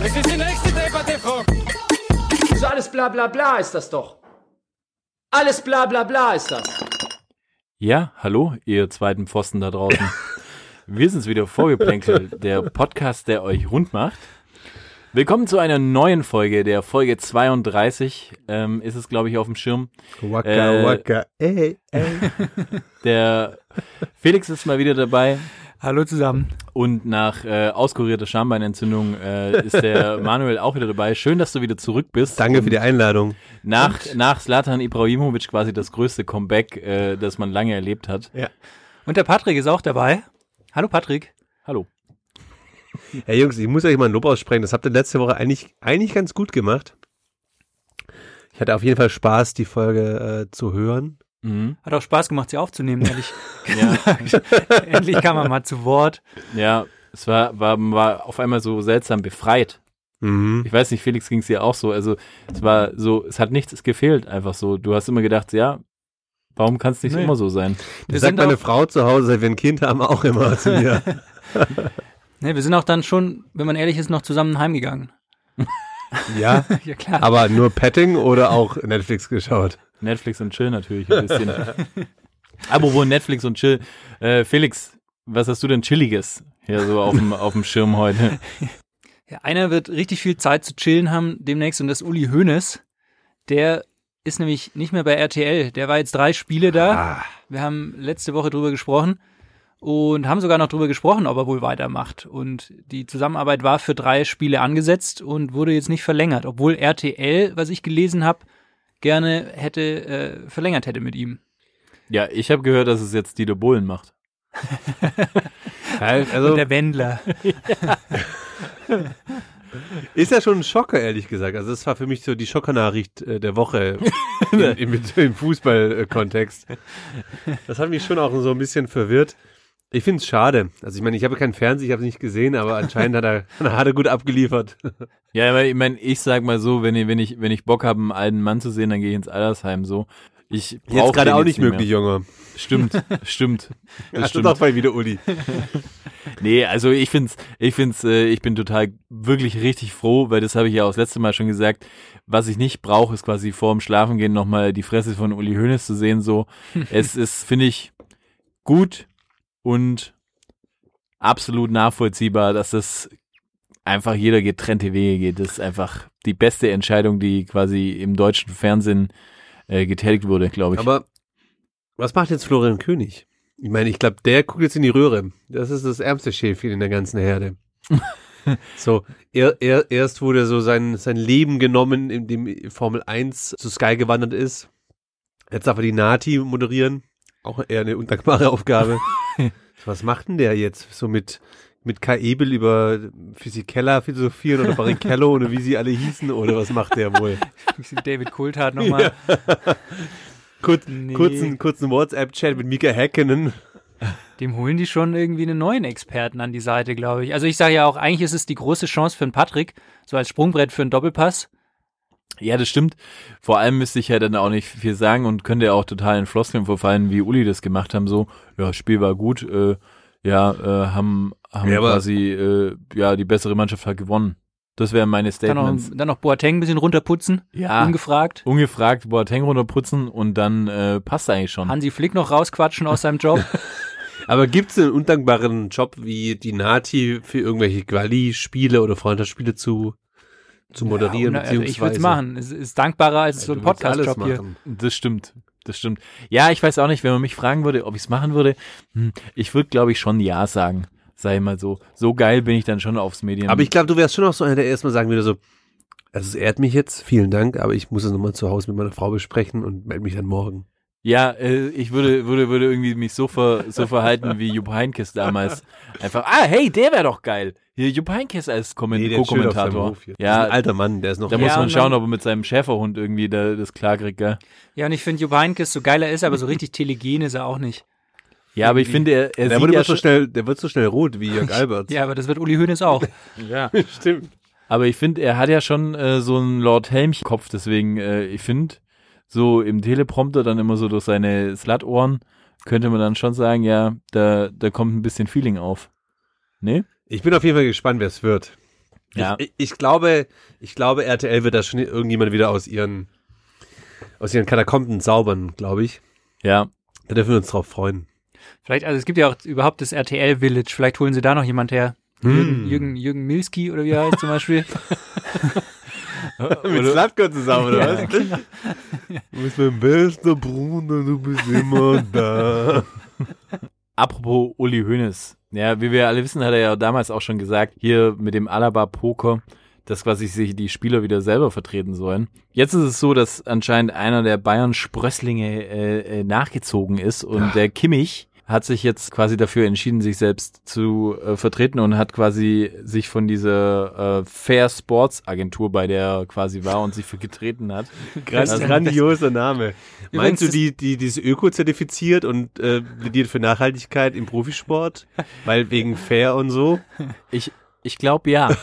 Das ist die nächste Debatte, Frau. So alles bla bla bla ist das doch. Alles bla bla bla ist das. Ja, hallo, ihr zweiten Pfosten da draußen. Wir sind's wieder Vorgeplänkelt, der Podcast, der euch rund macht. Willkommen zu einer neuen Folge, der Folge 32 ähm, ist es, glaube ich, auf dem Schirm. Waka, Äh, waka, ey, ey. Der Felix ist mal wieder dabei Hallo zusammen. und nach äh, auskurierter Schambeinentzündung äh, ist der Manuel auch wieder dabei. Schön, dass du wieder zurück bist. Danke für die Einladung. Nach, nach Slatan Ibrahimovic quasi das größte Comeback, äh, das man lange erlebt hat. Und der Patrick ist auch dabei. Hallo Patrick. Hallo. Hey Jungs, ich muss euch mal ein Lob aussprechen. Das habt ihr letzte Woche eigentlich, eigentlich ganz gut gemacht. Ich hatte auf jeden Fall Spaß, die Folge äh, zu hören. Mhm. Hat auch Spaß gemacht, sie aufzunehmen, ehrlich. Ja. Endlich kam man mal zu Wort. Ja, es war, war, war auf einmal so seltsam befreit. Mhm. Ich weiß nicht, Felix ging es dir auch so. Also es war so, es hat nichts gefehlt, einfach so. Du hast immer gedacht, ja, warum kann es nicht Nee. immer so sein? Das sagt meine Frau zu Hause, seit wir ein Kind haben, auch immer zu mir. nee, wir sind auch dann schon, wenn man ehrlich ist, noch zusammen heimgegangen. Ja, Ja klar. aber nur Petting oder auch Netflix geschaut. Netflix und Chill natürlich ein bisschen. Aber wo Netflix und Chill. Äh, Felix, was hast du denn Chilliges hier so auf dem, auf dem Schirm heute? Ja, einer wird richtig viel Zeit zu chillen haben demnächst und das ist Uli Hoeneß. Der ist nämlich nicht mehr bei RTL. Der war jetzt drei Spiele da. Wir haben letzte Woche drüber gesprochen und haben sogar noch drüber gesprochen, ob er wohl weitermacht. Und die Zusammenarbeit war für drei Spiele angesetzt und wurde jetzt nicht verlängert, obwohl RTL, was ich gelesen habe, gerne hätte äh, verlängert hätte mit ihm. Ja, ich habe gehört, dass es jetzt Dieter Bohlen macht. Also Und der Wendler. ist ja schon ein Schocker, ehrlich gesagt. Also das war für mich so die Schockernachricht äh, der Woche im, im, im Fußballkontext. Das hat mich schon auch so ein bisschen verwirrt. Ich finde es schade. Also ich meine, ich habe keinen Fernseher, ich habe es nicht gesehen, aber anscheinend hat er, hat er gut abgeliefert. Ja, aber ich meine, ich sag mal so, wenn ich, wenn ich, wenn ich Bock habe, einen alten Mann zu sehen, dann gehe ich ins Altersheim so. Ich Jetzt gerade auch nicht mehr. möglich, Junge. Stimmt, stimmt. Das du stimmt. doch mal wieder Uli. Nee, also ich find's, ich find's, äh, ich bin total wirklich richtig froh, weil das habe ich ja auch das letzte Mal schon gesagt. Was ich nicht brauche, ist quasi vorm Schlafengehen nochmal die Fresse von Uli Hoeneß zu sehen. So, es ist, finde ich, gut und absolut nachvollziehbar, dass das einfach jeder getrennte Wege geht. Das ist einfach die beste Entscheidung, die quasi im deutschen Fernsehen äh, getätigt wurde, glaube ich. Aber was macht jetzt Florian König? Ich meine, ich glaube, der guckt jetzt in die Röhre. Das ist das ärmste Schäfchen in der ganzen Herde. so, er, er, erst wurde so sein, sein Leben genommen, in dem Formel 1 zu Sky gewandert ist. Jetzt darf er die Nati moderieren. Auch eher eine undankbare Aufgabe. was macht denn der jetzt? So mit, mit Kai Ebel über Physikeller philosophieren oder Barrichello oder wie sie alle hießen oder was macht der wohl? David Kulthart nochmal. Kurz, Nee. kurzen, kurzen WhatsApp-Chat mit Mika Häkkinen. Dem holen die schon irgendwie einen neuen Experten an die Seite, glaube ich. Also ich sage ja auch, eigentlich ist es die große Chance für einen Patrick, so als Sprungbrett für einen Doppelpass. Ja, das stimmt. Vor allem müsste ich ja dann auch nicht viel sagen und könnte ja auch total in Floskeln verfallen, wie Uli das gemacht haben, so, ja, Spiel war gut, äh, ja, äh, haben, haben Ja, quasi, äh, ja, die bessere Mannschaft hat gewonnen. Das wären meine Dann noch, Statements. dann noch Boateng ein bisschen runterputzen, Ja, ungefragt. ungefragt Boateng runterputzen und dann äh, passt eigentlich schon. Hansi Flick noch rausquatschen aus seinem Job. Aber gibt es einen undankbaren Job wie die Nati für irgendwelche Quali-Spiele oder Freundschaftsspiele zu, zu moderieren? Ja, und, also ich würde es machen. Es ist dankbarer als so ein Podcast-Job hier. Das stimmt. Das stimmt. Ja, ich weiß auch nicht, wenn man mich fragen würde, ob ich es machen würde, hm, ich würde, glaube ich, schon Ja sagen. Sei mal so. So geil bin ich dann schon aufs Medien. Aber ich glaube, du wärst schon auch so einer, der erstmal sagen würde so, also es ehrt mich jetzt, vielen Dank, aber ich muss es nochmal zu Hause mit meiner Frau besprechen und melde mich dann morgen. Ja, äh, ich würde, würde, würde irgendwie mich so, ver, so verhalten wie Jupp Heynckes damals. Einfach, ah, hey, der wäre doch geil. Hier Jupp Heynckes als Komment Nee, Co-Kommentator. Ja, ein alter Mann, der ist noch. da muss man schauen, ob er mit seinem Schäferhund irgendwie da, das klarkriegt, gell? Ja, und ich finde Jupp Heynckes, so geil er ist, aber so richtig telegen ist er auch nicht. Ja, aber ich finde, er, er der sieht wird ja immer so schnell, der wird so schnell rot wie Jörg Albert. Ja, aber das wird Uli Hoeneß auch. ja. stimmt. Aber ich finde, er hat ja schon äh, so einen Lord Helmch-Kopf, deswegen, äh, ich finde, so im Teleprompter dann immer so durch seine Slut-Ohren, könnte man dann schon sagen, ja, da, da kommt ein bisschen Feeling auf. Ne? Ich bin auf jeden Fall gespannt, wer es wird. Ja. Ich, ich, ich glaube, ich glaube, RTL wird da schon irgendjemand wieder aus ihren, aus ihren Katakomben zaubern, glaube ich. Ja. Da dürfen wir uns drauf freuen. Vielleicht, also es gibt ja auch überhaupt das RTL Village. Vielleicht holen sie da noch jemand her. Hm. Jürgen, Jürgen, Jürgen Milski oder wie er heißt zum Beispiel. Mit Slatko zusammen, oder was? genau. Du bist mein bester Bruder, du bist immer da. Apropos Uli Hoeneß. Ja, wie wir alle wissen, hat er ja damals auch schon gesagt, hier mit dem Alaba-Poker, dass quasi sich die Spieler wieder selber vertreten sollen. Jetzt ist es so, dass anscheinend einer der Bayern-Sprösslinge äh, äh, nachgezogen ist und der Kimmich hat sich jetzt quasi dafür entschieden, sich selbst zu äh, vertreten und hat quasi sich von dieser äh, Fair Sports Agentur, bei der er quasi war und sich vertreten hat. Ganz Also- grandioser Name. Meinst du, die, die, die ist öko-zertifiziert und äh, plädiert für Nachhaltigkeit im Profisport? Weil wegen Fair und so? Ich, ich glaube ja.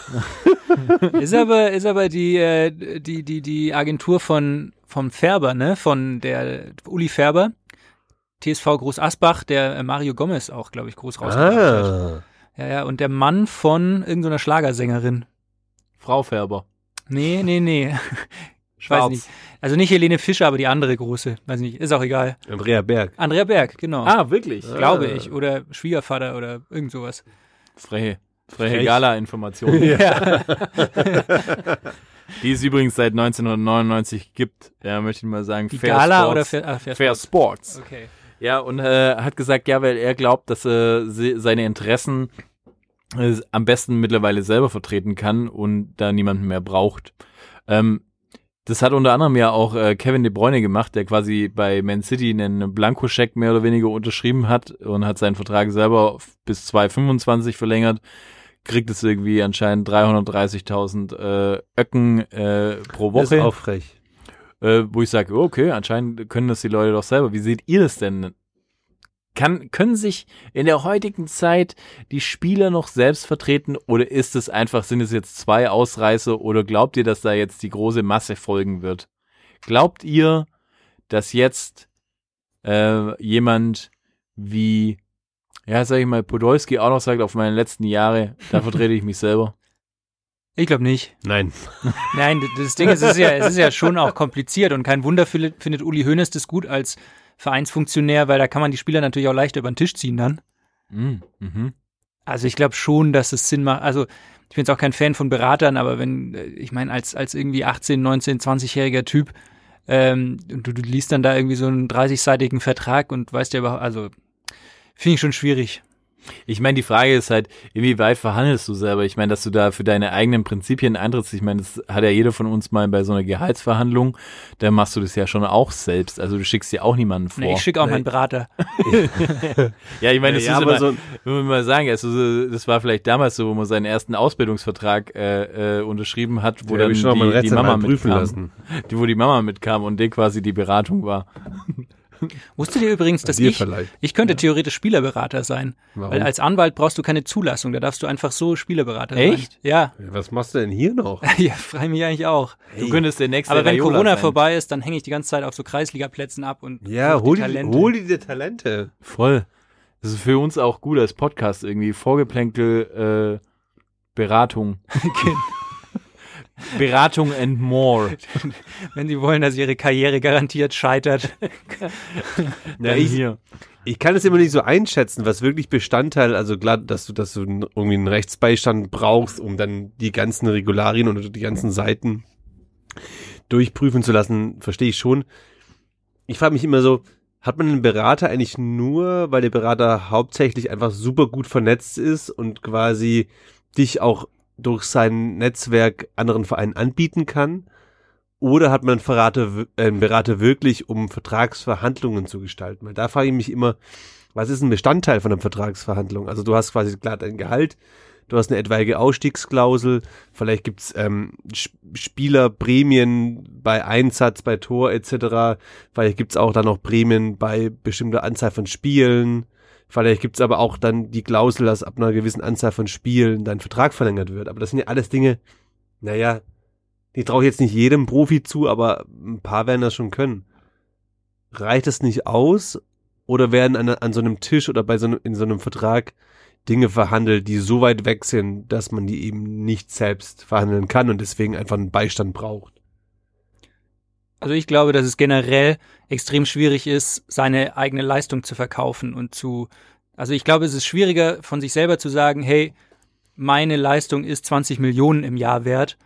ist aber, ist aber die, äh, die, die, die Agentur von, vom Färber, ne? Von der Uli Färber. TSV Groß Asbach, der äh, Mario Gomez auch, glaube ich, groß rausgebracht hat. Ah. Ja, ja, und der Mann von irgendeiner Schlagersängerin. Frau Färber. Nee, nee, nee. Ich weiß Schwarz. nicht. Also nicht Helene Fischer, aber die andere große. Weiß nicht, ist auch egal. Andrea Berg. Andrea Berg, genau. Ah, wirklich? glaube ich. Oder Schwiegervater oder irgend sowas. Freche. Freche Frech. Gala-Information. Ja. Die es übrigens seit 1999 gibt. Ja, möchte ich mal sagen. Die Fair Gala Sports. oder Fair, ah, Fair, Fair Sports. Okay. Ja, und äh, hat gesagt, ja, weil er glaubt, dass er se- seine Interessen äh, am besten mittlerweile selber vertreten kann und da niemanden mehr braucht. Ähm, das hat unter anderem ja auch äh, Kevin De Bruyne gemacht, der quasi bei Man City einen Blankoscheck mehr oder weniger unterschrieben hat und hat seinen Vertrag selber bis 2025 verlängert. Kriegt es irgendwie anscheinend 330.000 äh, Öcken äh, pro Das ist Woche auch frech. Äh, wo ich sage, okay, anscheinend können das die Leute doch selber. Wie seht ihr das denn? Kann, können sich in der heutigen Zeit die Spieler noch selbst vertreten oder ist es einfach, sind es jetzt zwei Ausreißer oder glaubt ihr, dass da jetzt die große Masse folgen wird? Glaubt ihr, dass jetzt äh, jemand wie, ja, sag ich mal, Podolski auch noch sagt, auf meine letzten Jahre, da vertrete ich mich selber? Ich glaube nicht. Nein. Nein, das Ding ist, es ist ja, es ist ja schon auch kompliziert und kein Wunder findet, Uli Hoeneß das gut als Vereinsfunktionär, weil da kann man die Spieler natürlich auch leichter über den Tisch ziehen dann. Mhm. Mhm. Also ich glaube schon, dass es Sinn macht. Also ich bin jetzt auch kein Fan von Beratern, aber wenn, äh, ich meine, als, als irgendwie 18, 19, 20-jähriger Typ, ähm, und du, du liest dann da irgendwie so einen 30-seitigen Vertrag und weißt ja überhaupt, also finde ich schon schwierig. Ich meine, die Frage ist halt, inwieweit verhandelst du selber? Ich meine, dass du da für deine eigenen Prinzipien eintrittst. Ich meine, das hat ja jeder von uns mal bei so einer Gehaltsverhandlung. Da machst du das ja schon auch selbst. Also du schickst dir auch niemanden vor. Nee, ich schicke auch Nee. meinen Berater. ja, ich meine, das Ja, ist aber immer, so- wenn wir mal sagen, also so- das war vielleicht damals so, wo man seinen ersten Ausbildungsvertrag äh, äh, unterschrieben hat, wo hab dann ich schon mal die, die Mama prüfen mitkam, lassen. die, wo die Mama mitkam und die quasi die Beratung war. Wusstet ihr übrigens, dass ich, vielleicht. ich könnte theoretisch Spielerberater sein? Warum? Weil als Anwalt brauchst du keine Zulassung, da darfst du einfach so Spielerberater Echt? sein. Ja, Was machst du denn hier noch? ja, frei mich eigentlich auch. Du könntest der nächste Aber wenn Raiola Corona sein. vorbei ist, dann hänge ich die ganze Zeit auf so Kreisligaplätzen ab und Ja, hol die, Talente. hol die dir Talente. Voll. Das ist für uns auch gut als Podcast irgendwie. Vorgeplänkel, äh, Beratung. Beratung and more. Wenn sie wollen, dass ihre Karriere garantiert scheitert. Ja, ich- hier. Ich kann es immer nicht so einschätzen, was wirklich Bestandteil, also klar, dass du, dass du irgendwie einen Rechtsbeistand brauchst, um dann die ganzen Regularien oder die ganzen Seiten durchprüfen zu lassen, verstehe ich schon. Ich frage mich immer so, hat man einen Berater eigentlich nur, weil der Berater hauptsächlich einfach super gut vernetzt ist und quasi dich auch durch sein Netzwerk anderen Vereinen anbieten kann? Oder hat man w- äh, Berater wirklich, um Vertragsverhandlungen zu gestalten? Weil da frage ich mich immer, was ist ein Bestandteil von einer Vertragsverhandlung? Also du hast quasi klar dein Gehalt, du hast eine etwaige Ausstiegsklausel, vielleicht gibt's ähm, Sp- Spielerprämien bei Einsatz, bei Tor etc. Vielleicht gibt's auch dann noch Prämien bei bestimmter Anzahl von Spielen. Vielleicht gibt's aber auch dann die Klausel, dass ab einer gewissen Anzahl von Spielen dein Vertrag verlängert wird. Aber das sind ja alles Dinge, naja, die traue ich jetzt nicht jedem Profi zu, aber ein paar werden das schon können. Reicht es nicht aus? Oder werden an, an so einem Tisch oder bei so einem, in so einem Vertrag Dinge verhandelt, die so weit weg sind, dass man die eben nicht selbst verhandeln kann und deswegen einfach einen Beistand braucht? Also ich glaube, dass es generell extrem schwierig ist, seine eigene Leistung zu verkaufen und zu, also ich glaube, es ist schwieriger von sich selber zu sagen, hey, meine Leistung ist 20 Millionen im Jahr wert.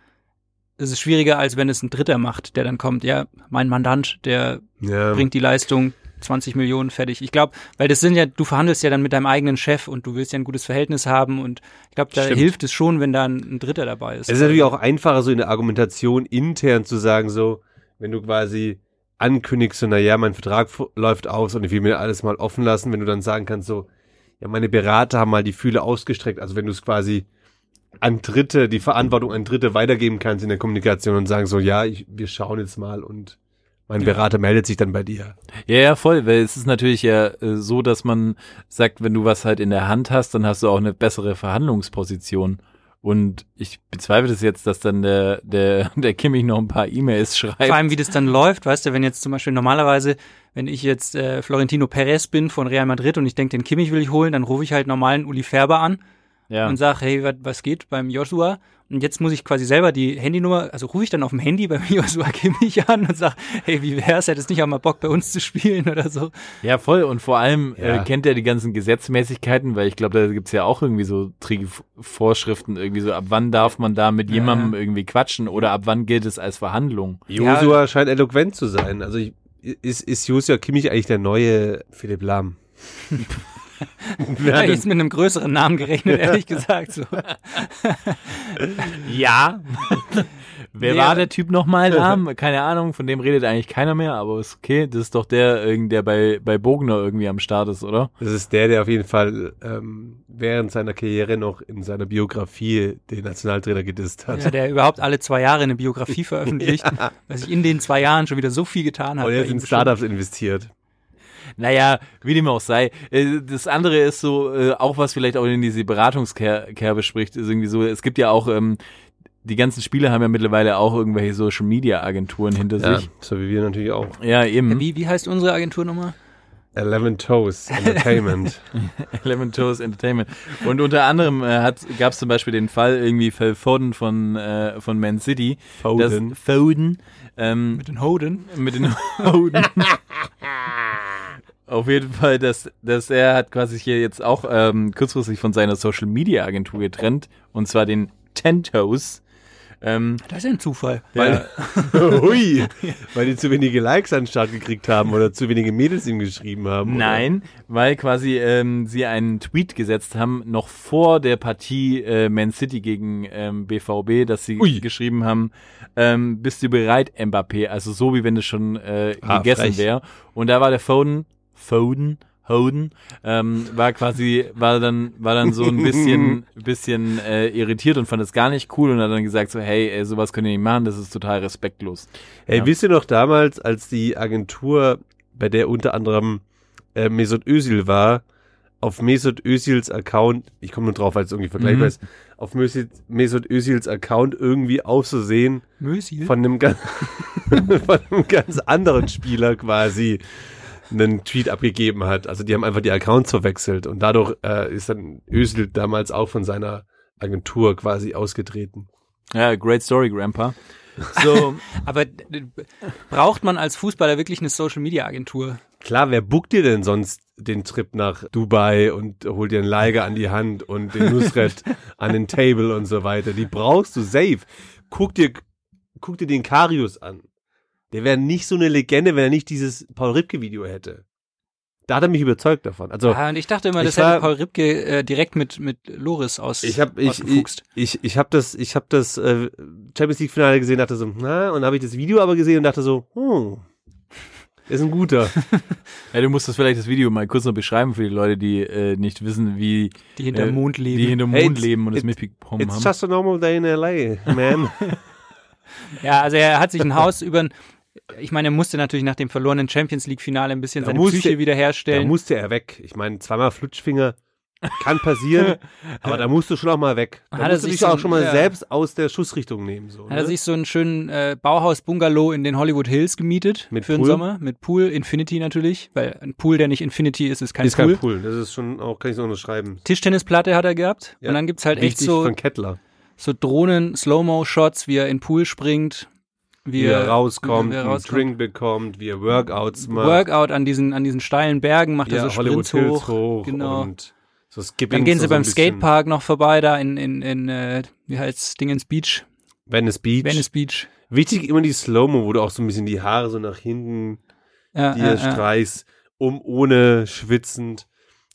Es ist schwieriger, als wenn es ein Dritter macht, der dann kommt, ja, mein Mandant, der Ja. bringt die Leistung 20 Millionen fertig. Ich glaube, weil das sind ja, du verhandelst ja dann mit deinem eigenen Chef und du willst ja ein gutes Verhältnis haben und ich glaube, da Stimmt. hilft es schon, wenn da ein, ein Dritter dabei ist. Es ist natürlich auch einfacher, so in der Argumentation intern zu sagen, so, wenn du quasi ankündigst, so, na ja, mein Vertrag läuft aus und ich will mir alles mal offen lassen, wenn du dann sagen kannst, so, ja, meine Berater haben mal die Fühle ausgestreckt, also wenn du es quasi an Dritte, die Verantwortung an Dritte weitergeben kannst in der Kommunikation und sagen so, ja, ich, wir schauen jetzt mal und mein Berater meldet sich dann bei dir. Ja, ja, voll, weil es ist natürlich ja äh, so, dass man sagt, wenn du was halt in der Hand hast, dann hast du auch eine bessere Verhandlungsposition. Und ich bezweifle das jetzt, dass dann der, der, der Kimmich noch ein paar E-Mails schreibt. Vor allem, wie das dann läuft, weißt du, wenn jetzt zum Beispiel normalerweise, wenn ich jetzt äh, Florentino Perez bin von Real Madrid und ich denke, den Kimmich will ich holen, dann rufe ich halt normalen Uli Färber an ja. und sage, hey, wat, was geht beim Joshua? Und jetzt muss ich quasi selber die Handynummer, also rufe ich dann auf dem Handy beim Joshua Kimmich an und sage, hey, wie wär's, hättest nicht auch mal Bock bei uns zu spielen oder so. Ja, voll. Und vor allem Ja. äh, kennt er die ganzen Gesetzmäßigkeiten, weil ich glaube, da gibt's ja auch irgendwie so Tri Vorschriften, irgendwie so, ab wann darf man da mit jemandem irgendwie quatschen oder ab wann gilt es als Verhandlung. Josua scheint eloquent zu sein. Also ich, ist, ist Josua Kimmich eigentlich der neue Philipp Lahm? Wer Ja, hat ich jetzt mit einem größeren Namen gerechnet, ehrlich gesagt. So. Ja. Wer Nee, war der Typ nochmal? Namen? Keine Ahnung, von dem redet eigentlich keiner mehr, aber ist okay. Das ist doch der, der bei, bei Bogner irgendwie am Start ist, oder? Das ist der, der auf jeden Fall ähm, während seiner Karriere noch in seiner Biografie den Nationaltrainer gedisst hat. Ja, der überhaupt alle zwei Jahre eine Biografie veröffentlicht, weil sich in den zwei Jahren schon wieder so viel getan hat. Und jetzt ihm in Startups investiert. Naja, wie dem auch sei. Äh, Das andere ist so, äh, auch was vielleicht auch in diese Beratungskerbe spricht, ist irgendwie so, es gibt ja auch, ähm, die ganzen Spieler haben ja mittlerweile auch irgendwelche Social Media Agenturen hinter Ja, sich. so wie wir natürlich auch. Ja, eben. Wie, wie heißt unsere Agentur nochmal? Eleven Toes Entertainment. Lemon Toast Entertainment. Und unter anderem äh, gab es zum Beispiel den Fall irgendwie Phil Foden von, äh, von Man City. Foden. Das, Foden. Ähm, Mit den Hoden. mit den Hoden. Auf jeden Fall, dass, dass er hat quasi hier jetzt auch ähm, kurzfristig von seiner Social Media Agentur getrennt. Und zwar den Tentos. Ähm, Das ist ja ein Zufall. weil, Hui, weil die zu wenige Likes an den Start gekriegt haben oder zu wenige Mädels ihm geschrieben haben. oder? Nein, weil quasi ähm, sie einen Tweet gesetzt haben, noch vor der Partie äh, Man City gegen ähm, BVB, dass sie Ui. geschrieben haben, ähm, bist du bereit, Mbappé? Also so, wie wenn das schon äh, Ah, gegessen wäre. Und da war der Foden, Foden, Hoden, ähm, war quasi, war dann, war dann so ein bisschen, bisschen äh, irritiert und fand es gar nicht cool und hat dann gesagt so, hey, ey, sowas könnt ihr nicht machen, das ist total respektlos. Hey, Ja. wisst ihr noch damals, als die Agentur, bei der unter anderem äh, Mesut Özil war, auf Mesut Özils Account, ich komme nur drauf, weil es irgendwie vergleichbar Mhm. ist, auf Mesut, Mesut Özils Account irgendwie auszusehen Mösil? von einem, ganz, von einem ganz anderen Spieler quasi einen Tweet abgegeben hat. Also die haben einfach die Accounts verwechselt und dadurch äh, ist dann Özil damals auch von seiner Agentur quasi ausgetreten. Ja, great story, Grandpa. So, Aber d- braucht man als Fußballer wirklich eine Social-Media-Agentur? Klar, wer buckt dir denn sonst den Trip nach Dubai und holt dir einen Leiger an die Hand und den Nusret an den Table und so weiter? Die brauchst du safe. Guck dir, guck dir den Karius an. Der wäre nicht so eine Legende, wenn er nicht dieses Paul Ripke Video hätte. da hat er mich überzeugt davon. Also Ah, und ich dachte immer, Ich das war- hätte Paul Ripke äh, direkt mit, mit Loris aus, ich habe ich, ich, ausgefuchst. ich, ich habe das ich habe das äh, Champions League Finale gesehen, dachte so, na, und habe ich das Video aber gesehen und dachte so, hm, ist ein guter. Ja, du musst das vielleicht das Video mal kurz noch beschreiben für die Leute, die äh, nicht wissen, wie Die hinterm äh, Mond leben. die hinterm Hey, Mond it's- leben und das it- mitbekommen It's haben. just a normal day in LA, man. Ja, also er hat sich ein Haus über ich meine, er musste natürlich nach dem verlorenen Champions League Finale ein bisschen Da seine musste- Psyche Da wiederherstellen. musste er weg. Ich meine, zweimal Flutschfinger kann passieren, aber da musst du schon auch mal weg. Da Hat er musst du sich dich so auch schon mal ja. selbst aus der Schussrichtung nehmen. So, Hat er ne? sich so einen schönen äh, Bauhaus-Bungalow in den Hollywood Hills gemietet Mit für den Pool? Sommer. Mit Pool, Infinity natürlich, weil ein Pool, der nicht Infinity ist, ist kein ist Pool. kein Pool. Das ist schon auch, kann ich so unterschreiben. Tischtennisplatte hat er gehabt. Ja. Und dann gibt's halt echt so, von Kettler. so Drohnen-Slow-Mo-Shots, wie er in den Pool springt. Wie, er rauskommt, wie er einen rauskommt. Drink bekommt, wie er Workouts macht. Workout an diesen, an diesen steilen Bergen, macht er ja, so Hollywood Sprints Hills hoch. hoch. Genau. Und so Skipping. Dann gehen sie so beim Skatepark noch vorbei, da in, in, in äh, wie heißt's, Dingens Beach, Venice Beach. Venice Beach. Wichtig immer die Slow-Mo, wo du auch so ein bisschen die Haare so nach hinten Ja, dir ja, ja. streichst, um ohne schwitzend.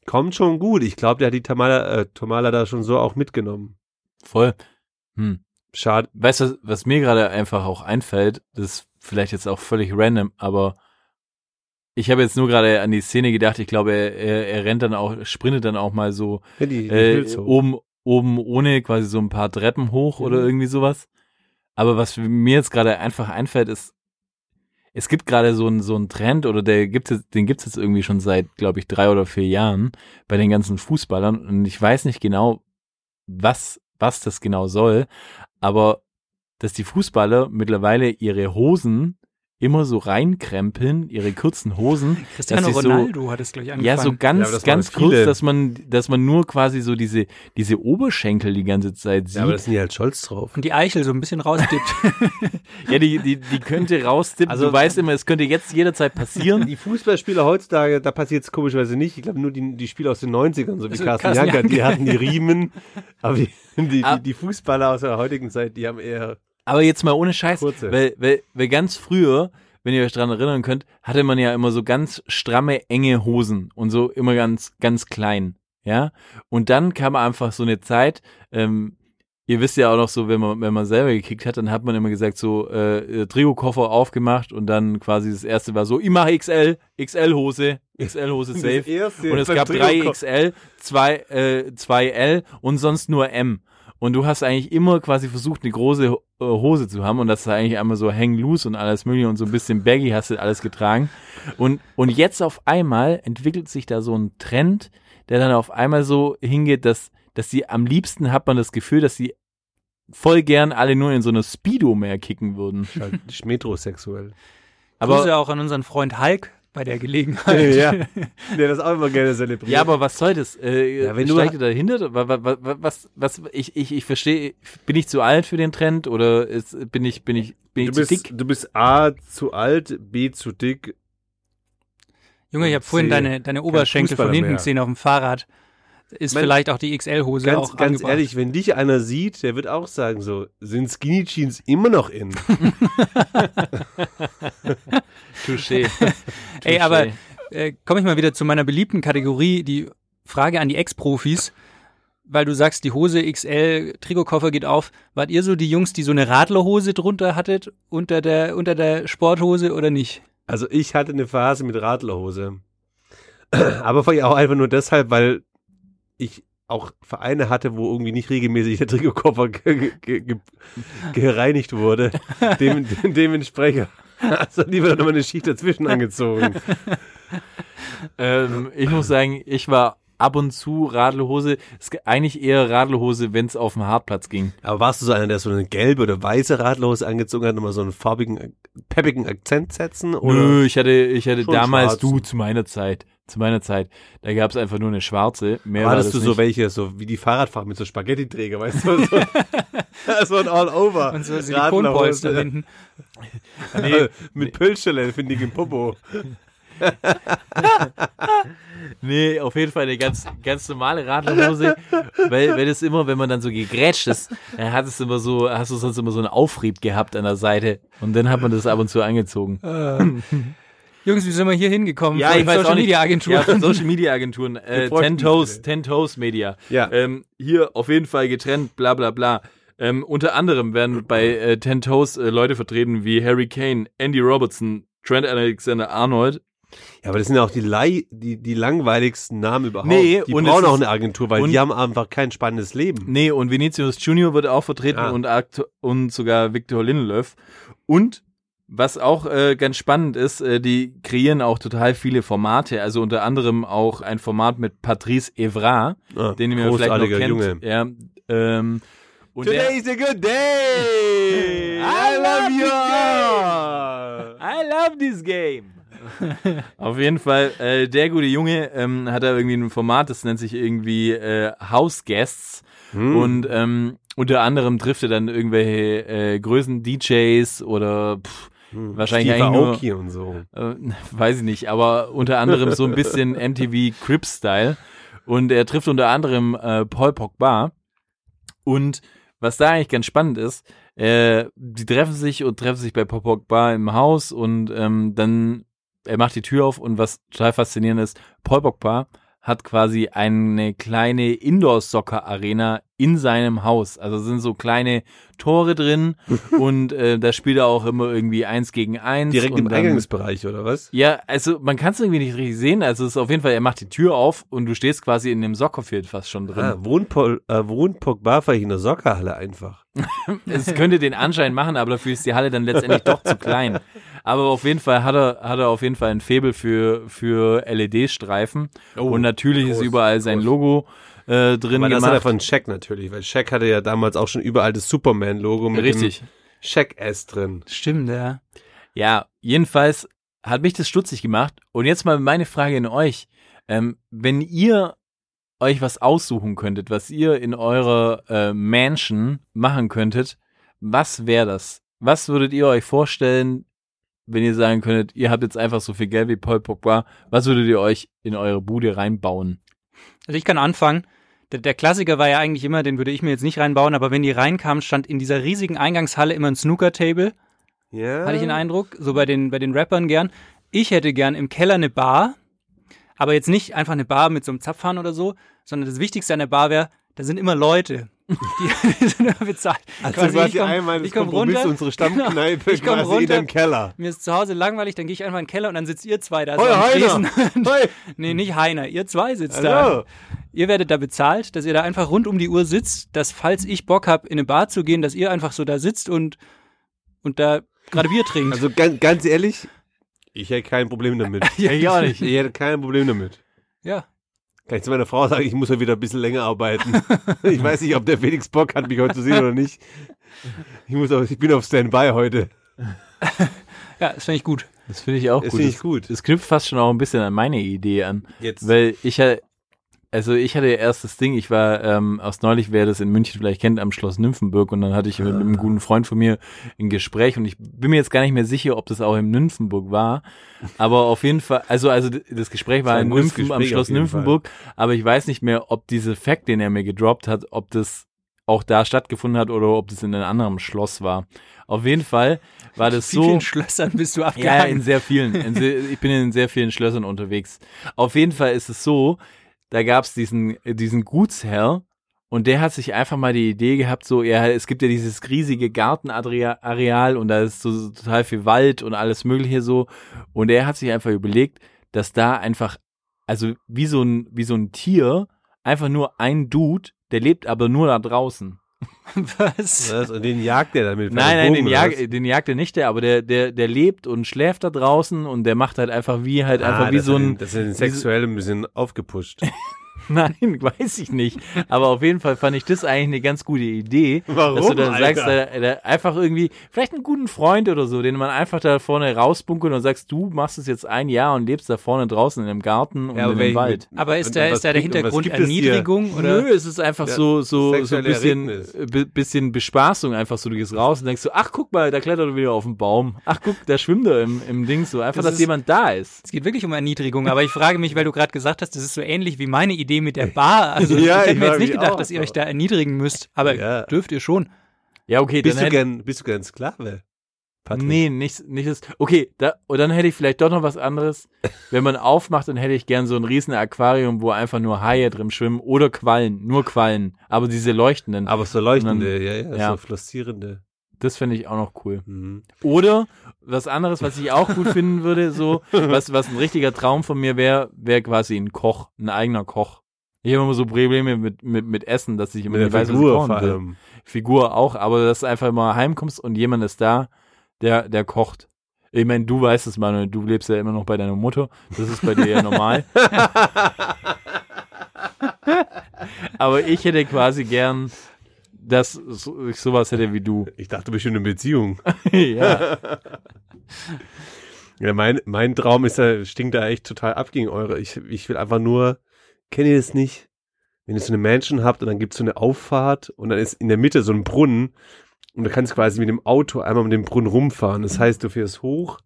Kommt schon gut. Ich glaube, der hat die Tamala, äh, Tomala da schon so auch mitgenommen. Voll. Hm. Schade. Weißt du, was mir gerade einfach auch einfällt, das ist vielleicht jetzt auch völlig random, aber ich habe jetzt nur gerade an die Szene gedacht, ich glaube, er, er, er rennt dann auch, sprintet dann auch mal so Ja, die, die äh, oben, oben ohne quasi so ein paar Treppen hoch oder Mhm. irgendwie sowas. Aber was mir jetzt gerade einfach einfällt, ist, es gibt gerade so einen so einen Trend oder der gibt es, den gibt es jetzt irgendwie schon seit, glaube ich, drei oder vier Jahren bei den ganzen Fußballern und ich weiß nicht genau, was was das genau soll, aber dass die Fußballer mittlerweile ihre Hosen immer so reinkrempeln, ihre kurzen Hosen, Cristiano dass sie so- Ronaldo hat es gleich angefangen. ja, so ganz, Ja, ganz machen viele. kurz, dass man, dass man nur quasi so diese, diese Oberschenkel die ganze Zeit sieht. ja, aber das sind die halt stolz drauf. Und die Eichel so ein bisschen rausdippt. Ja, die, die, die könnte raustippen. Also- du weißt immer, es könnte jetzt jederzeit passieren. Die Fußballspieler heutzutage, da passiert es komischerweise nicht. Ich glaube nur die, die Spieler aus den 90ern, so wie Also Carsten Carsten Janker, die hatten die Riemen. Aber die, die, Ah. die, die Fußballer aus der heutigen Zeit, die haben eher Aber jetzt mal ohne Scheiß, Kurze. weil, weil, weil ganz früher, wenn ihr euch dran erinnern könnt, hatte man ja immer so ganz stramme, enge Hosen und so immer ganz, ganz klein, ja. Und dann kam einfach so eine Zeit, ähm, ihr wisst ja auch noch so, wenn man, wenn man selber gekickt hat, dann hat man immer gesagt so, äh, äh, Trio-Koffer aufgemacht und dann quasi das erste war so, ich mache XL, XL-Hose, XL-Hose safe. Und es gab drei XL, zwei, äh, zwei L und sonst nur M. Und du hast eigentlich immer quasi versucht, eine große äh, Hose zu haben und das ist eigentlich einmal so hang loose und alles mögliche und so ein bisschen baggy hast du alles getragen. Und, und jetzt auf einmal entwickelt sich da so ein Trend, der dann auf einmal so hingeht, dass, dass sie am liebsten hat man das Gefühl, dass sie voll gern alle nur in so einer Speedo mehr kicken würden. halt metrosexuell. Aber, Grüße auch an unseren Freund Hulk bei der Gelegenheit. ja, der das auch immer gerne zelebriert. Ja, aber was soll das? Äh, Ja, wenn du- steigt ihr dahinter? Wa- wa- wa- wa- Was, was, ich, ich, ich verstehe, bin ich zu alt für den Trend oder ist, bin ich, bin ich, bin ich du zu bist, dick? du bist A zu alt, B zu dick. Junge, ich habe vorhin deine, deine Oberschenkel von hinten gesehen auf dem Fahrrad. Ist Mein- vielleicht auch die XL-Hose Ganz, auch ganz angebracht. ehrlich, wenn dich einer sieht, der wird auch sagen so, sind Skinny Jeans immer noch in? Touché. Ey, aber äh, komme ich mal wieder zu meiner beliebten Kategorie, die Frage an die Ex-Profis, weil du sagst, die Hose XL, Trikotkoffer geht auf. Wart ihr so die Jungs, die so eine Radlerhose drunter hattet, unter der, unter der Sporthose oder nicht? Also ich hatte eine Phase mit Radlerhose. Aber vielleicht auch einfach nur deshalb, weil ich auch Vereine hatte, wo irgendwie nicht regelmäßig der Trikotkoffer ge ge ge gereinigt wurde. Dem dementsprechend also lieber noch mal eine Schicht dazwischen angezogen. ähm, ich muss sagen, ich war ab und zu Radlerhose, ist eigentlich eher Radlerhose, wenn es auf dem Hartplatz ging. Aber warst du so einer, der so eine gelbe oder weiße Radlerhose angezogen hat, nochmal so einen farbigen, peppigen Akzent setzen? Oder? Nö, ich hatte, ich hatte Schon damals, schwarzen. du, zu meiner Zeit, zu meiner Zeit, da gab es einfach nur eine schwarze. Mehr war Hattest das du so nicht. welche, so wie die Fahrradfahrer mit so Spaghetti-Träger, weißt du? So, so ein All-Over. Und so Silikonpolster hinten. Nee, mit Pölschele, finde ich im Popo. Nee, auf jeden Fall eine ganz, ganz normale Radlerhose, weil, weil das immer, wenn man dann so gegrätscht ist, dann hat es immer so, hast du sonst immer so einen Aufrieb gehabt an der Seite und dann hat man das ab und zu angezogen. Jungs, wie sind wir hier hingekommen? Ja, ich weiß Social auch nicht. Media Agentur. Ja, von Social Media Agenturen. Äh, Ten Toes. Ten Toes Media. Ja. Ähm, hier auf jeden Fall getrennt, bla bla bla. Ähm, unter anderem werden bei äh, Ten Toes äh, Leute vertreten wie Harry Kane, Andy Robertson, Trent Alexander-Arnold. Ja, aber das sind ja auch die, Lei die, die langweiligsten Namen überhaupt. Nee, die und brauchen auch eine Agentur, weil die haben einfach kein spannendes Leben. Nee, und Vinicius Junior wird auch vertreten Ah. und, und sogar Victor Lindelöf. Und was auch äh, ganz spannend ist, äh, die kreieren auch total viele Formate, also unter anderem auch ein Format mit Patrice Evra, Ah, den ihr vielleicht noch kennt. Junge. Ja, ähm, und der, is a good day! I love you! I love this game. Auf jeden Fall, äh, der gute Junge ähm, hat da irgendwie ein Format, das nennt sich irgendwie äh, House Guests. Hm. Und ähm, unter anderem trifft er dann irgendwelche äh, Größen DJs oder pff, wahrscheinlich Steve nur, Aoki und so. äh, weiß ich nicht, aber unter anderem so ein bisschen MTV Crip-Style. Und er trifft unter anderem äh, Paul Pogba. Und was da eigentlich ganz spannend ist, äh, die treffen sich und treffen sich bei Paul Pogba im Haus und ähm, dann, er macht die Tür auf und was total faszinierend ist, Paul Pogba hat quasi eine kleine Indoor-Soccer-Arena in seinem Haus. Also sind so kleine Tore drin und äh, da spielt er auch immer irgendwie eins gegen eins. Direkt im dann- Eingangsbereich, oder was? ja, also man kann es irgendwie nicht richtig sehen. Also es ist auf jeden Fall, er macht die Tür auf und du stehst quasi in dem Soccerfield fast schon drin. Ah, wohnt, Paul, äh, wohnt Pogba vielleicht in der Soccerhalle einfach. Es könnte den Anschein machen, aber dafür ist die Halle dann letztendlich doch zu klein. Aber auf jeden Fall hat er, hat er auf jeden Fall ein Faible für, für LED-Streifen. und natürlich ist groß, überall sein groß. Logo äh, drin Aber das hat er gemacht. von Shaq natürlich, weil Shaq hatte ja damals auch schon überall das Superman-Logo mit Richtig. dem Shaq-S drin. Stimmt, ja. Ja, jedenfalls hat mich das stutzig gemacht. Und jetzt mal meine Frage an euch. Ähm, wenn ihr euch was aussuchen könntet, was ihr in eurer äh, Mansion machen könntet, was wäre das? Was würdet ihr euch vorstellen, wenn ihr sagen könntet, ihr habt jetzt einfach so viel Geld wie Paul Pogba, was würdet ihr euch in eure Bude reinbauen? Also ich kann anfangen. Der, der Klassiker war ja eigentlich immer, den würde ich mir jetzt nicht reinbauen, aber wenn die reinkamen, stand in dieser riesigen Eingangshalle immer ein Snooker-Table. Ja. Hatte ich den Eindruck, so bei den, bei den Rappern gern. Ich hätte gern im Keller eine Bar, aber jetzt nicht einfach eine Bar mit so einem Zapfhahn oder so, sondern das Wichtigste an der Bar wäre, da sind immer Leute. Die, sind immer bezahlt. Also Quasi, quasi ich komm- einmal das ich komm Kompromiss runter, unsere Stammkneipe Genau. Ich komm quasi in runter. den Keller. Mir ist zu Hause langweilig, dann gehe ich einfach in den Keller und dann sitzt ihr zwei da. Hoi, so am Heiner. Hoi. nee, nicht Heiner, ihr zwei sitzt Hallo. da. Ihr werdet da bezahlt, dass ihr da einfach rund um die Uhr sitzt, dass falls ich Bock hab, in eine Bar zu gehen, dass ihr einfach so da sitzt und, und da gerade Bier trinkt. Also ganz, ganz ehrlich, ich hätte kein Problem damit. Ja, ich auch nicht. Ich hätte kein Problem damit. ja. Kann ich zu meiner Frau sagen, ich muss heute wieder ein bisschen länger arbeiten. ich weiß nicht, ob der Felix Bock hat, mich heute zu sehen oder nicht. Ich, muss auf, ich bin auf Standby heute. Ja, das finde ich gut. Das finde ich auch Das gut. finde ich gut. Es knüpft fast schon auch ein bisschen an meine Idee an. Jetzt. Weil ich ja, also ich hatte erst das Ding, ich war ähm, aus neulich, wer das in München vielleicht kennt, am Schloss Nymphenburg und dann hatte ich mit einem guten Freund von mir ein Gespräch und ich bin mir jetzt gar nicht mehr sicher, ob das auch in Nymphenburg war, aber auf jeden Fall, also also das Gespräch war war ein in Nymphen, am Gespräch Schloss auf jeden Nymphenburg, aber ich weiß nicht mehr, ob diese Fact, den er mir gedroppt hat, ob das auch da stattgefunden hat oder ob das in einem anderen Schloss war. Auf jeden Fall war das so. vielen Schlössern bist du Ja, abgehangen? in sehr vielen. In sehr, ich bin in sehr vielen Schlössern unterwegs. Auf jeden Fall ist es so, da gab's diesen, diesen Gutsherr und der hat sich einfach mal die Idee gehabt, so, ja, es gibt ja dieses riesige Gartenareal und da ist so total viel Wald und alles mögliche so. Und er hat sich einfach überlegt, dass da einfach, also wie so ein, wie so ein Tier, einfach nur ein Dude, der lebt aber nur da draußen. Was? Was? Und den jagt er dann mit Nein, nein, den, jag, den jagt er nicht, der, aber der, der, der lebt und schläft da draußen und der macht halt einfach wie halt einfach Ah, wie das so ein. Das ist wie sexuell ein bisschen aufgepusht. Nein, weiß ich nicht. Aber auf jeden Fall fand ich das eigentlich eine ganz gute Idee. Warum, Dass du dann Alter? sagst, da, da einfach irgendwie, vielleicht einen guten Freund oder so, den man einfach da vorne rausbunkelt und sagst, du machst es jetzt ein Jahr und lebst da vorne draußen in dem Garten und Ja, in dem Wald. Aber ist da, ist da der Hintergrund? Erniedrigung? Oder? Nö, es ist einfach Ja, so, so, so ein bisschen, äh, bi- bisschen Bespaßung einfach so. Du gehst raus und denkst so, ach guck mal, da klettert er wieder auf den Baum. Ach guck, da schwimmt er im, im Ding so. Einfach, Das dass ist- jemand da ist. Es geht wirklich um Erniedrigung, aber ich frage mich, weil du gerade gesagt hast, das ist so ähnlich wie meine Idee mit der Bar. Also Ja, ich hätte mir jetzt nicht gedacht, auch dass ihr euch da erniedrigen müsst, aber Ja. dürft ihr schon. Ja, okay, Bist dann du, gern, bist du gern Sklave? Patrick. Nee, nicht, nicht das. Okay, da, und dann hätte ich vielleicht doch noch was anderes. Wenn man aufmacht, dann hätte ich gern so ein riesen Aquarium, wo einfach nur Haie drin schwimmen oder Quallen, nur Quallen. Aber diese leuchtenden, Aber so leuchtende, Und ja, ja, ja. so flossierende. Das finde ich auch noch cool. Mhm. Oder was anderes, was ich auch gut finden würde, so, was, was ein richtiger Traum von mir wäre, wäre quasi ein Koch, ein eigener Koch. Ich habe immer so Probleme mit, mit, mit Essen, dass ich immer Mit nicht weiß, was ich Figur kochen will. allem. Figur auch, aber dass du einfach mal heimkommst und jemand ist da, der, der kocht. Ich meine, du weißt es, Manuel, du lebst ja immer noch bei deiner Mutter. Das ist bei dir ja normal. aber ich hätte quasi gern, dass so- ich sowas hätte wie du. Ich dachte, du bist schon in einer Beziehung. ja. Ja, mein, mein Traum ist ja, stinkt da echt total ab gegen eure. Ich, ich will einfach nur, kennt ihr das nicht? Wenn ihr so eine Mansion habt und dann gibt's so eine Auffahrt und dann ist in der Mitte so ein Brunnen und du kannst quasi mit dem Auto einmal mit dem Brunnen rumfahren. Das heißt, du fährst hoch,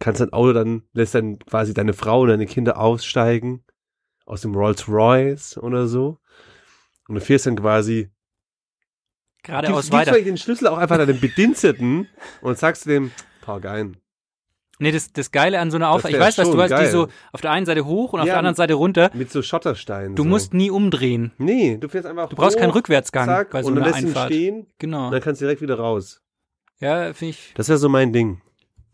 kannst dein Auto dann, lässt dann quasi deine Frau und deine Kinder aussteigen aus dem Rolls Royce oder so. Und du fährst dann quasi Geradeaus gibst, gibst weiter. vielleicht den Schlüssel auch einfach deinem Bediensteten und sagst dem, park ein. Nee, das, das Geile an so einer Auffahrt, ich weiß, was du hast, die geil. so auf der einen Seite hoch und auf Ja, der anderen Seite runter. Mit so Schottersteinen. Du so. musst nie umdrehen. Nee, du fährst einfach Du brauchst hoch, keinen Rückwärtsgang zack, bei so und dann einer lässt ihn Einfahrt. stehen Genau. und dann kannst du direkt wieder raus. Ja, finde ich. Das wäre so mein Ding.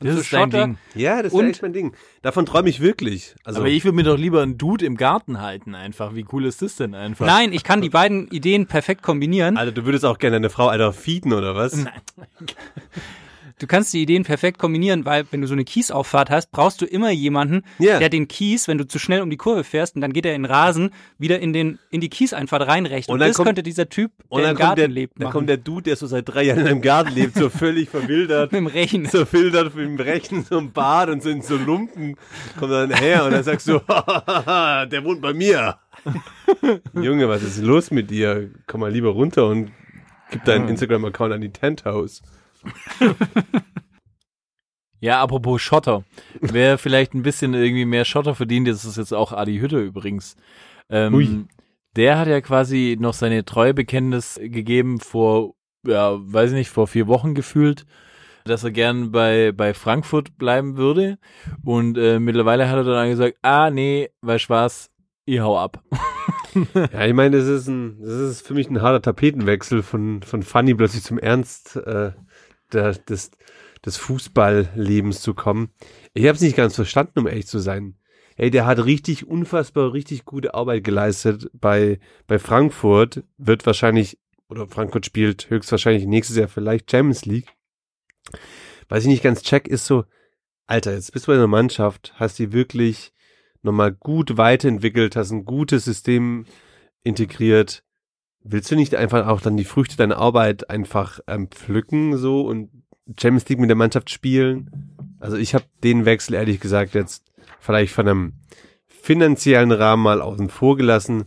Das ist dein Schotter. Ding. Ja, das Und- echt mein Ding. Davon träume ich wirklich. Also, Aber ich würde mir doch lieber einen Dude im Garten halten einfach. Wie cool ist das denn einfach? Nein, ich kann die beiden Ideen perfekt kombinieren. Alter, du würdest auch gerne deine Frau einfach feeden oder was? Du kannst die Ideen perfekt kombinieren, weil wenn du so eine Kiesauffahrt hast, brauchst du immer jemanden, Ja. der den Kies, wenn du zu schnell um die Kurve fährst und dann geht er in Rasen, wieder in den in die Kieseinfahrt reinrechnet. Und Und dann das kommt- könnte dieser Typ, der dann im Garten der, lebt, dann machen. kommt der Dude, der so seit drei Jahren in einem Garten lebt, so völlig verwildert. mit dem Rechen. so filtert mit dem Rechen so ein Bad und so in so Lumpen kommt dann her und dann sagst du, der wohnt bei mir. Junge, was ist los mit dir? Komm mal lieber runter und gib deinen Instagram-Account an die Tent House. Ja, apropos Schotter. Wer vielleicht ein bisschen irgendwie mehr Schotter verdient, das ist jetzt auch Adi Hütte übrigens. Ähm, der hat ja quasi noch seine Treuebekenntnis gegeben vor, ja, weiß ich nicht, vor vier Wochen gefühlt, dass er gern bei, bei Frankfurt bleiben würde. Und äh, mittlerweile hat er dann gesagt, ah, nee, du was, ich hau ab. Ja, ich meine, das ist ein, das ist für mich ein harter Tapetenwechsel von, von Funny plötzlich zum Ernst äh, der, des, des Fußballlebens zu kommen. Ich habe es nicht ganz verstanden, um ehrlich zu sein. Ey, der hat richtig unfassbar, richtig gute Arbeit geleistet bei, bei Frankfurt. Wird wahrscheinlich, oder Frankfurt spielt höchstwahrscheinlich nächstes Jahr vielleicht Champions League. Was ich nicht ganz check, ist so, Alter, jetzt bist du bei einer Mannschaft, hast die wirklich nochmal gut weiterentwickelt, hast ein gutes System integriert. Willst du nicht einfach auch dann die Früchte deiner Arbeit einfach ähm, pflücken so und Champions League mit der Mannschaft spielen? Also ich habe den Wechsel ehrlich gesagt jetzt vielleicht von einem finanziellen Rahmen mal außen vor gelassen,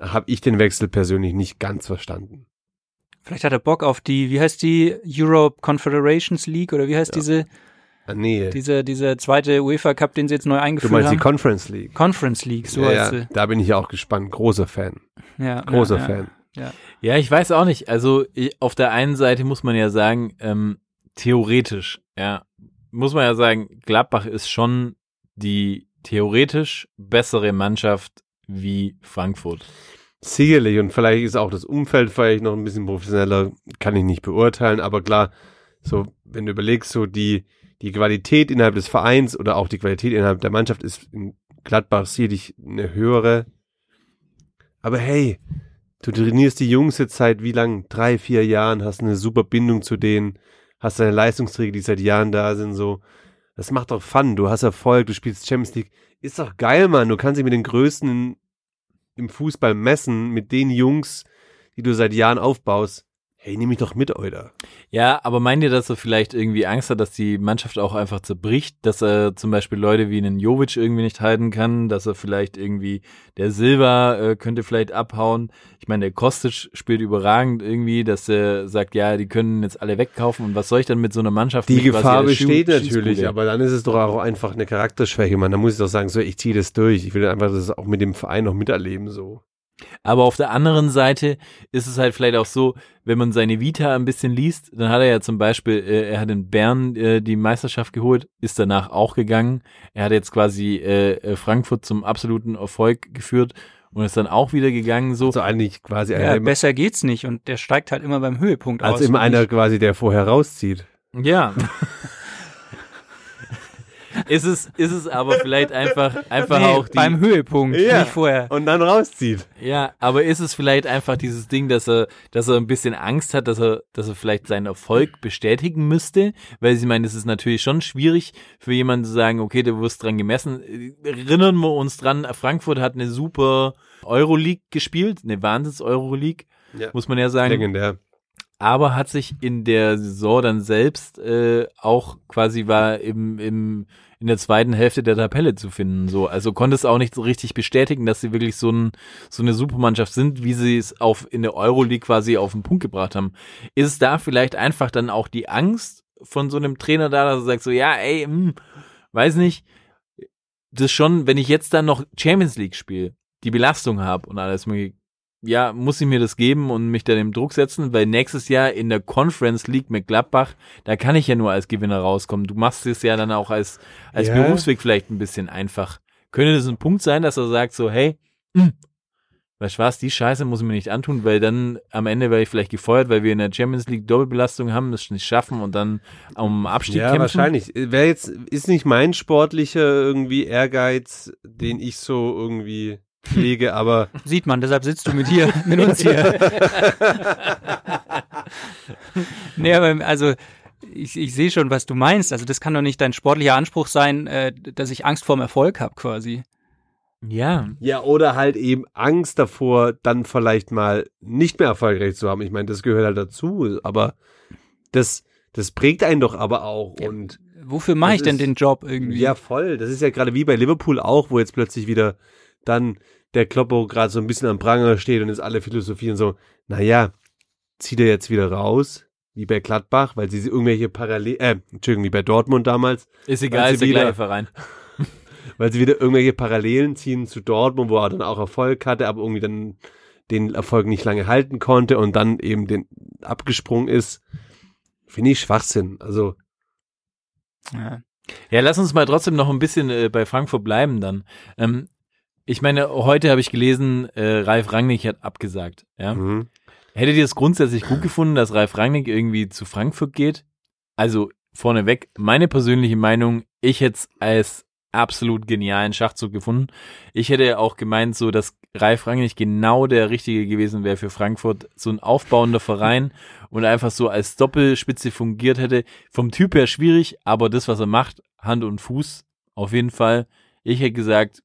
habe ich den Wechsel persönlich nicht ganz verstanden. Vielleicht hat er Bock auf die, wie heißt die Europe Confederations League oder wie heißt diese, Ah, nee, diese, diese zweite UEFA Cup, den sie jetzt neu du eingeführt meinst die haben? Conference League. Conference League, so ja, heißt ja, sie. da bin ich ja auch gespannt. Großer Fan. Ja, Großer ja, Fan. Ja, ich weiß auch nicht. Also ich, auf der einen Seite muss man ja sagen, ähm, theoretisch, ja, muss man ja sagen, Gladbach ist schon die theoretisch bessere Mannschaft wie Frankfurt. Sicherlich und vielleicht ist auch das Umfeld vielleicht noch ein bisschen professioneller, kann ich nicht beurteilen, aber klar, so wenn du überlegst, so die die Qualität innerhalb des Vereins oder auch die Qualität innerhalb der Mannschaft ist in Gladbach sicherlich eine höhere. Aber hey, du trainierst die Jungs jetzt seit wie lang? Drei, vier Jahren, hast eine super Bindung zu denen, hast deine Leistungsträger, die seit Jahren da sind, so. Das macht doch Fun, du hast Erfolg, du spielst Champions League. Ist doch geil, Mann, du kannst dich mit den Größten im Fußball messen mit den Jungs, die du seit Jahren aufbaust. Hey, nimm mich doch mit, Alter. Ja, aber meint ihr, dass er vielleicht irgendwie Angst hat, dass die Mannschaft auch einfach zerbricht, dass er zum Beispiel Leute wie einen Jovic irgendwie nicht halten kann, dass er vielleicht irgendwie, der Silva äh, könnte vielleicht abhauen. Ich meine, der Kostic spielt überragend irgendwie, dass er sagt, ja, die können jetzt alle wegkaufen und was soll ich dann mit so einer Mannschaft? Die mit Gefahr besteht natürlich, aber dann ist es doch auch einfach eine Charakterschwäche, man. Da muss ich doch sagen, so, ich ziehe das durch. Ich will einfach das auch mit dem Verein noch miterleben, so. Aber auf der anderen Seite ist es halt vielleicht auch so, wenn man seine Vita ein bisschen liest, dann hat er ja zum Beispiel, äh, er hat in Bern äh, die Meisterschaft geholt, ist danach auch gegangen. Er hat jetzt quasi äh, äh, Frankfurt zum absoluten Erfolg geführt und ist dann auch wieder gegangen. So, So eigentlich quasi Ja, einer, besser geht's nicht und der steigt halt immer beim Höhepunkt aus. als immer einer quasi, der vorher rauszieht. Ja. ist es, ist es aber vielleicht einfach, einfach Nee, auch die, beim Höhepunkt, Ja. nicht vorher. Und dann rauszieht. ja, aber ist es vielleicht einfach dieses Ding, dass er, dass er ein bisschen Angst hat, dass er, dass er vielleicht seinen Erfolg bestätigen müsste, weil sie meinen, es ist natürlich schon schwierig für jemanden zu sagen, okay, du wirst dran gemessen. Erinnern wir uns dran, Frankfurt hat eine super Euroleague gespielt, eine Wahnsinns Euroleague, Ja. muss man ja sagen. Legendär. aber hat sich in der Saison dann selbst äh, auch quasi war im, im in der zweiten Hälfte der Tabelle zu finden. So, also konnte es auch nicht so richtig bestätigen, dass sie wirklich so, ein, so eine Supermannschaft sind, wie sie es auf in der Euroleague quasi auf den Punkt gebracht haben. Ist es da vielleicht einfach dann auch die Angst von so einem Trainer da, dass er sagt so, ja, ey, hm, weiß nicht, das schon, wenn ich jetzt dann noch Champions League spiele, die Belastung habe und alles mögliche, ja, muss ich mir das geben und mich dann im Druck setzen, weil nächstes Jahr in der Conference League mit Gladbach, da kann ich ja nur als Gewinner rauskommen. Du machst es ja dann auch als, als Ja. Berufsweg vielleicht ein bisschen einfach. Könnte das ein Punkt sein, dass er sagt so, hey, hm, weißt du was, die Scheiße muss ich mir nicht antun, weil dann am Ende werde ich vielleicht gefeuert, weil wir in der Champions League Doppelbelastung haben, das nicht schaffen und dann um Abstieg Ja, kämpfen. wahrscheinlich. Wäre jetzt, ist nicht mein sportlicher irgendwie Ehrgeiz, den ich so irgendwie pflege, aber Sieht man, deshalb sitzt du mit hier, mit uns hier. nee, aber also ich, ich sehe schon, was du meinst. Also das kann doch nicht dein sportlicher Anspruch sein, äh, dass ich Angst vorm Erfolg habe quasi. Ja, ja, oder halt eben Angst davor, dann vielleicht mal nicht mehr erfolgreich zu haben. Ich meine, das gehört halt dazu, aber das, das prägt einen doch aber auch Ja, und Wofür mache ich denn ist- den Job irgendwie? Ja, voll. Das ist ja gerade wie bei Liverpool auch, wo jetzt plötzlich wieder dann der Kloppo gerade so ein bisschen am Pranger steht und jetzt alle philosophieren so, naja, zieht er jetzt wieder raus, wie bei Gladbach, weil sie irgendwelche Parallel, äh, Entschuldigung, wie bei Dortmund damals, ist egal, ist der wieder- gleiche Verein. weil sie wieder irgendwelche Parallelen ziehen zu Dortmund, wo er dann auch Erfolg hatte, aber irgendwie dann den Erfolg nicht lange halten konnte und dann eben den abgesprungen ist. Finde ich Schwachsinn. Also, Ja. Ja, lass uns mal trotzdem noch ein bisschen äh, bei Frankfurt bleiben dann. Ähm, ich meine, heute habe ich gelesen, äh, Ralf Rangnick hat abgesagt. Ja? mhm. Hättet ihr es grundsätzlich gut gefunden, dass Ralf Rangnick irgendwie zu Frankfurt geht? Also vorneweg, meine persönliche Meinung, ich hätte es als absolut genialen Schachzug gefunden. Ich hätte auch gemeint, so dass Ralf Rangnick genau der Richtige gewesen wäre für Frankfurt, so ein aufbauender Verein und einfach so als Doppelspitze fungiert hätte. Vom Typ her schwierig, aber das, was er macht, Hand und Fuß, auf jeden Fall. Ich hätte gesagt,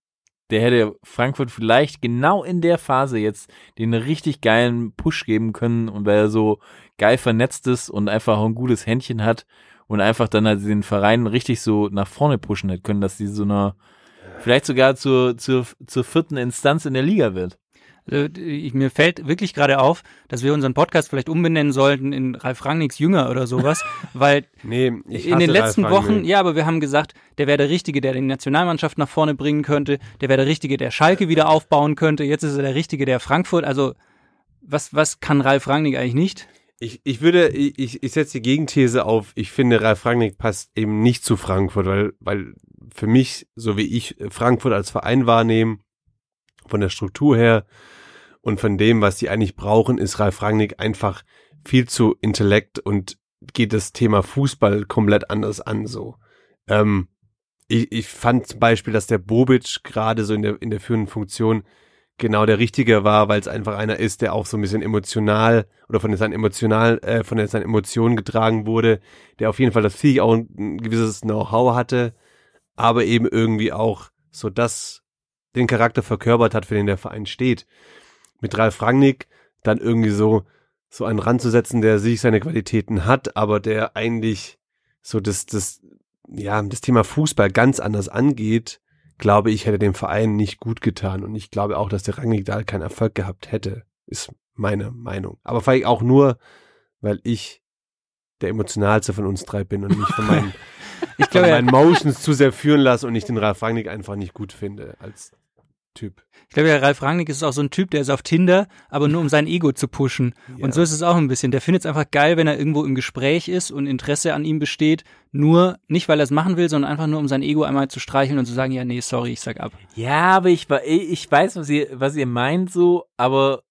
der hätte Frankfurt vielleicht genau in der Phase jetzt den richtig geilen Push geben können und weil er so geil vernetzt ist und einfach auch ein gutes Händchen hat und einfach dann halt den Verein richtig so nach vorne pushen hätte können, dass die so einer vielleicht sogar zur, zur, zur vierten Instanz in der Liga wird. Also, ich, mir fällt wirklich gerade auf, dass wir unseren Podcast vielleicht umbenennen sollten in Ralf Rangnicks Jünger oder sowas, weil nee, in den letzten Ralf Rangnick. Wochen, ja, aber wir haben gesagt, der wäre der Richtige, der die Nationalmannschaft nach vorne bringen könnte, der wäre der Richtige, der Schalke wieder aufbauen könnte, jetzt ist er der Richtige, der Frankfurt, also was, was kann Ralf Rangnick eigentlich nicht? Ich, ich würde, ich, ich, ich setze die Gegenthese auf, ich finde, Ralf Rangnick passt eben nicht zu Frankfurt, weil, weil für mich, so wie ich Frankfurt als Verein wahrnehme, von der Struktur her und von dem, was die eigentlich brauchen, ist Ralf Rangnick einfach viel zu Intellekt und geht das Thema Fußball komplett anders an, so. Ähm, ich, ich fand zum Beispiel, dass der Bobic gerade so in der, in der führenden Funktion genau der Richtige war, weil es einfach einer ist, der auch so ein bisschen emotional oder von seinen emotional, äh, von seinen Emotionen getragen wurde, der auf jeden Fall das Vieh auch ein gewisses Know-how hatte, aber eben irgendwie auch so das den Charakter verkörpert hat, für den der Verein steht. Mit Ralf Rangnick dann irgendwie so so einen ranzusetzen, der sich seine Qualitäten hat, aber der eigentlich so das das ja das Thema Fußball ganz anders angeht, glaube ich, hätte dem Verein nicht gut getan. Und ich glaube auch, dass der Rangnick da keinen Erfolg gehabt hätte. Ist meine Meinung. Aber vielleicht auch nur, weil ich der emotionalste von uns drei bin und mich von meinen, Ich glaube, meinen Motions zu sehr führen lasse und ich den Ralf Rangnick einfach nicht gut finde als Typ. Ich glaube, der Ralf Rangnick ist auch so ein Typ, der ist auf Tinder, aber nur um sein Ego zu pushen. Und so ist es auch ein bisschen. Der findet es einfach geil, wenn er irgendwo im Gespräch ist und Interesse an ihm besteht. Nur, nicht weil er es machen will, sondern einfach nur um sein Ego einmal zu streicheln und zu sagen, ja, nee, sorry, ich sag ab. Ja, aber ich, ich weiß, was ihr, was ihr meint so, aber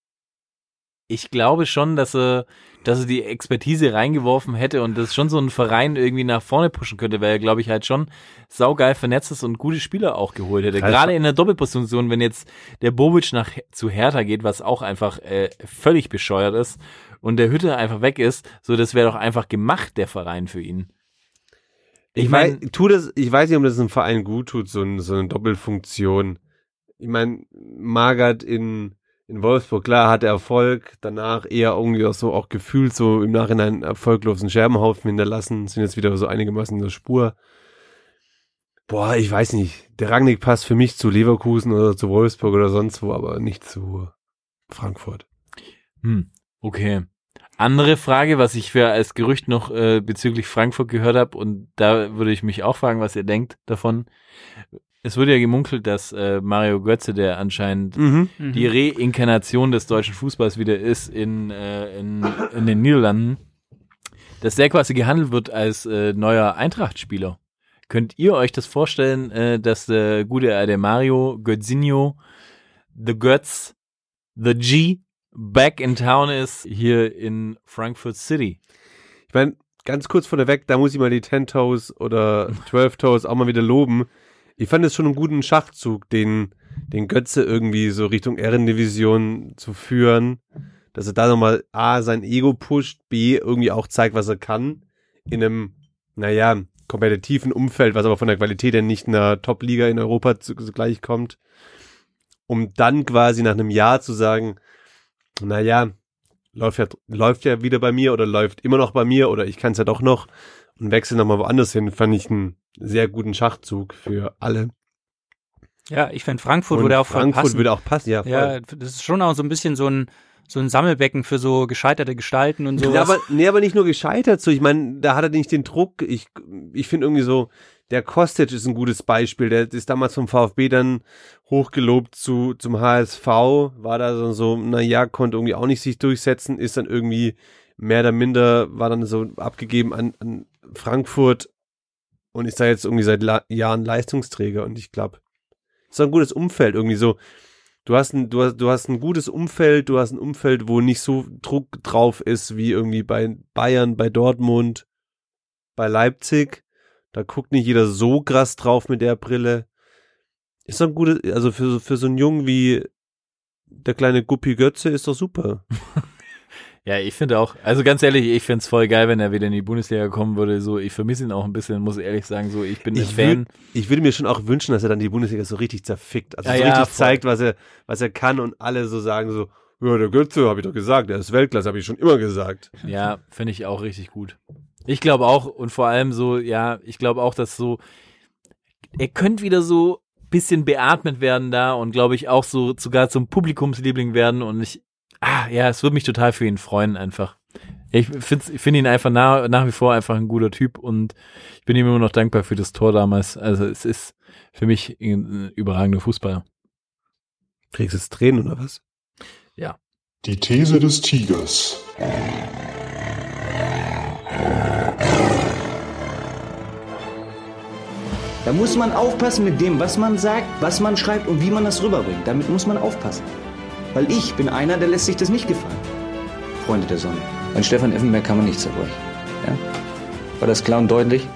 ich glaube schon, dass er, dass er die Expertise reingeworfen hätte und das schon so einen Verein irgendwie nach vorne pushen könnte, weil er, glaube ich, halt schon saugeil vernetzt ist und gute Spieler auch geholt hätte. Ralf- Gerade in der Doppelposition, wenn jetzt der Bobic nach zu Hertha geht, was auch einfach äh, völlig bescheuert ist und der Hütte einfach weg ist, so das wäre doch einfach gemacht, der Verein für ihn. Ich, Ich mein, mein- tu das, ich weiß nicht, ob das einem Verein gut tut, so, ein, so eine Doppelfunktion. Ich meine, Magath in, in Wolfsburg, klar, hat er Erfolg, danach eher irgendwie auch so auch gefühlt so im Nachhinein erfolglosen Scherbenhaufen hinterlassen, sind jetzt wieder so einigermaßen in der Spur. Boah, ich weiß nicht. Der Rangnick passt für mich zu Leverkusen oder zu Wolfsburg oder sonst wo, aber nicht zu Frankfurt. Hm, okay. Andere Frage, was ich für als Gerücht noch äh, bezüglich Frankfurt gehört habe, und da würde ich mich auch fragen, was ihr denkt davon. Es wurde ja gemunkelt, dass äh, Mario Götze, der anscheinend Mhm. die Reinkarnation des deutschen Fußballs wieder ist in, äh, in, in den Niederlanden, dass der quasi gehandelt wird als äh, neuer Eintracht-Spieler. Könnt ihr euch das vorstellen, äh, dass der gute äh, der Mario Götzinho, The Götz, The G, back in town ist hier in Frankfurt City? Ich meine, ganz kurz vorneweg, da muss ich mal die 10 Toes oder 12 Toes auch mal wieder loben. Ich fand es schon einen guten Schachzug, den, den Götze irgendwie so Richtung Ehrendivision zu führen. Dass er da nochmal A, sein Ego pusht, B, irgendwie auch zeigt, was er kann. In einem, naja, kompetitiven Umfeld, was aber von der Qualität her nicht in der Top-Liga in Europa zu, zugleich kommt. Um dann quasi nach einem Jahr zu sagen, naja, läuft ja, läuft ja wieder bei mir oder läuft immer noch bei mir oder ich kann es ja doch noch und wechsle nochmal woanders hin, fand ich einen sehr guten Schachzug für alle. Ja, ich finde Frankfurt und würde auch Frankfurt passen. würde auch passen, ja. Voll. ja, das ist schon auch so ein bisschen so ein, so ein Sammelbecken für so gescheiterte Gestalten und sowas. Ja, aber, nee, aber nicht nur gescheitert so. Ich meine, da hat er nicht den Druck. Ich, ich finde irgendwie so, der Kostic ist ein gutes Beispiel. Der ist damals vom VfB dann hochgelobt zu, zum HSV, war da so, so na ja, konnte irgendwie auch nicht sich durchsetzen, ist dann irgendwie mehr oder minder, war dann so abgegeben an, an Frankfurt und ist da jetzt irgendwie seit La Jahren Leistungsträger und ich glaube, ist ein gutes Umfeld irgendwie so. Du hast, ein, du, hast, du hast ein gutes Umfeld, du hast ein Umfeld, wo nicht so Druck drauf ist wie irgendwie bei Bayern, bei Dortmund, bei Leipzig. Da guckt nicht jeder so krass drauf mit der Brille. Ist doch ein gutes, also für, für so einen Jungen wie der kleine Guppi Götze ist doch super. Ja, ich finde auch, also ganz ehrlich, ich finde es voll geil, wenn er wieder in die Bundesliga kommen würde. So, ich vermisse ihn auch ein bisschen, muss ehrlich sagen. So, ich bin Ich, Fan. würd, ich würde mir schon auch wünschen, dass er dann die Bundesliga so richtig zerfickt. Also Ja, so ja, richtig voll. zeigt, was er, was er kann und alle so sagen so, ja, der Götze, habe ich doch gesagt, der ist Weltklasse, habe ich schon immer gesagt. Ja, finde ich auch richtig gut. Ich glaube auch, und vor allem so, ja, ich glaube auch, dass so, er könnte wieder so bisschen beatmet werden da und glaube ich auch so sogar zum Publikumsliebling werden und ich, ah, ja, es würde mich total für ihn freuen einfach. Ich finde find ihn einfach nach, nach wie vor einfach ein guter Typ und ich bin ihm immer noch dankbar für das Tor damals. Also es ist für mich ein überragender Fußballer. Kriegst du jetzt Tränen oder was? Die These des Tigers. Da muss man aufpassen mit dem, was man sagt, was man schreibt und wie man das rüberbringt. Damit muss man aufpassen. Weil ich bin einer, der lässt sich das nicht gefallen. Freunde der Sonne. An Stefan Effenberg kann man nichts zerbrechen. Ja? War das klar und deutlich?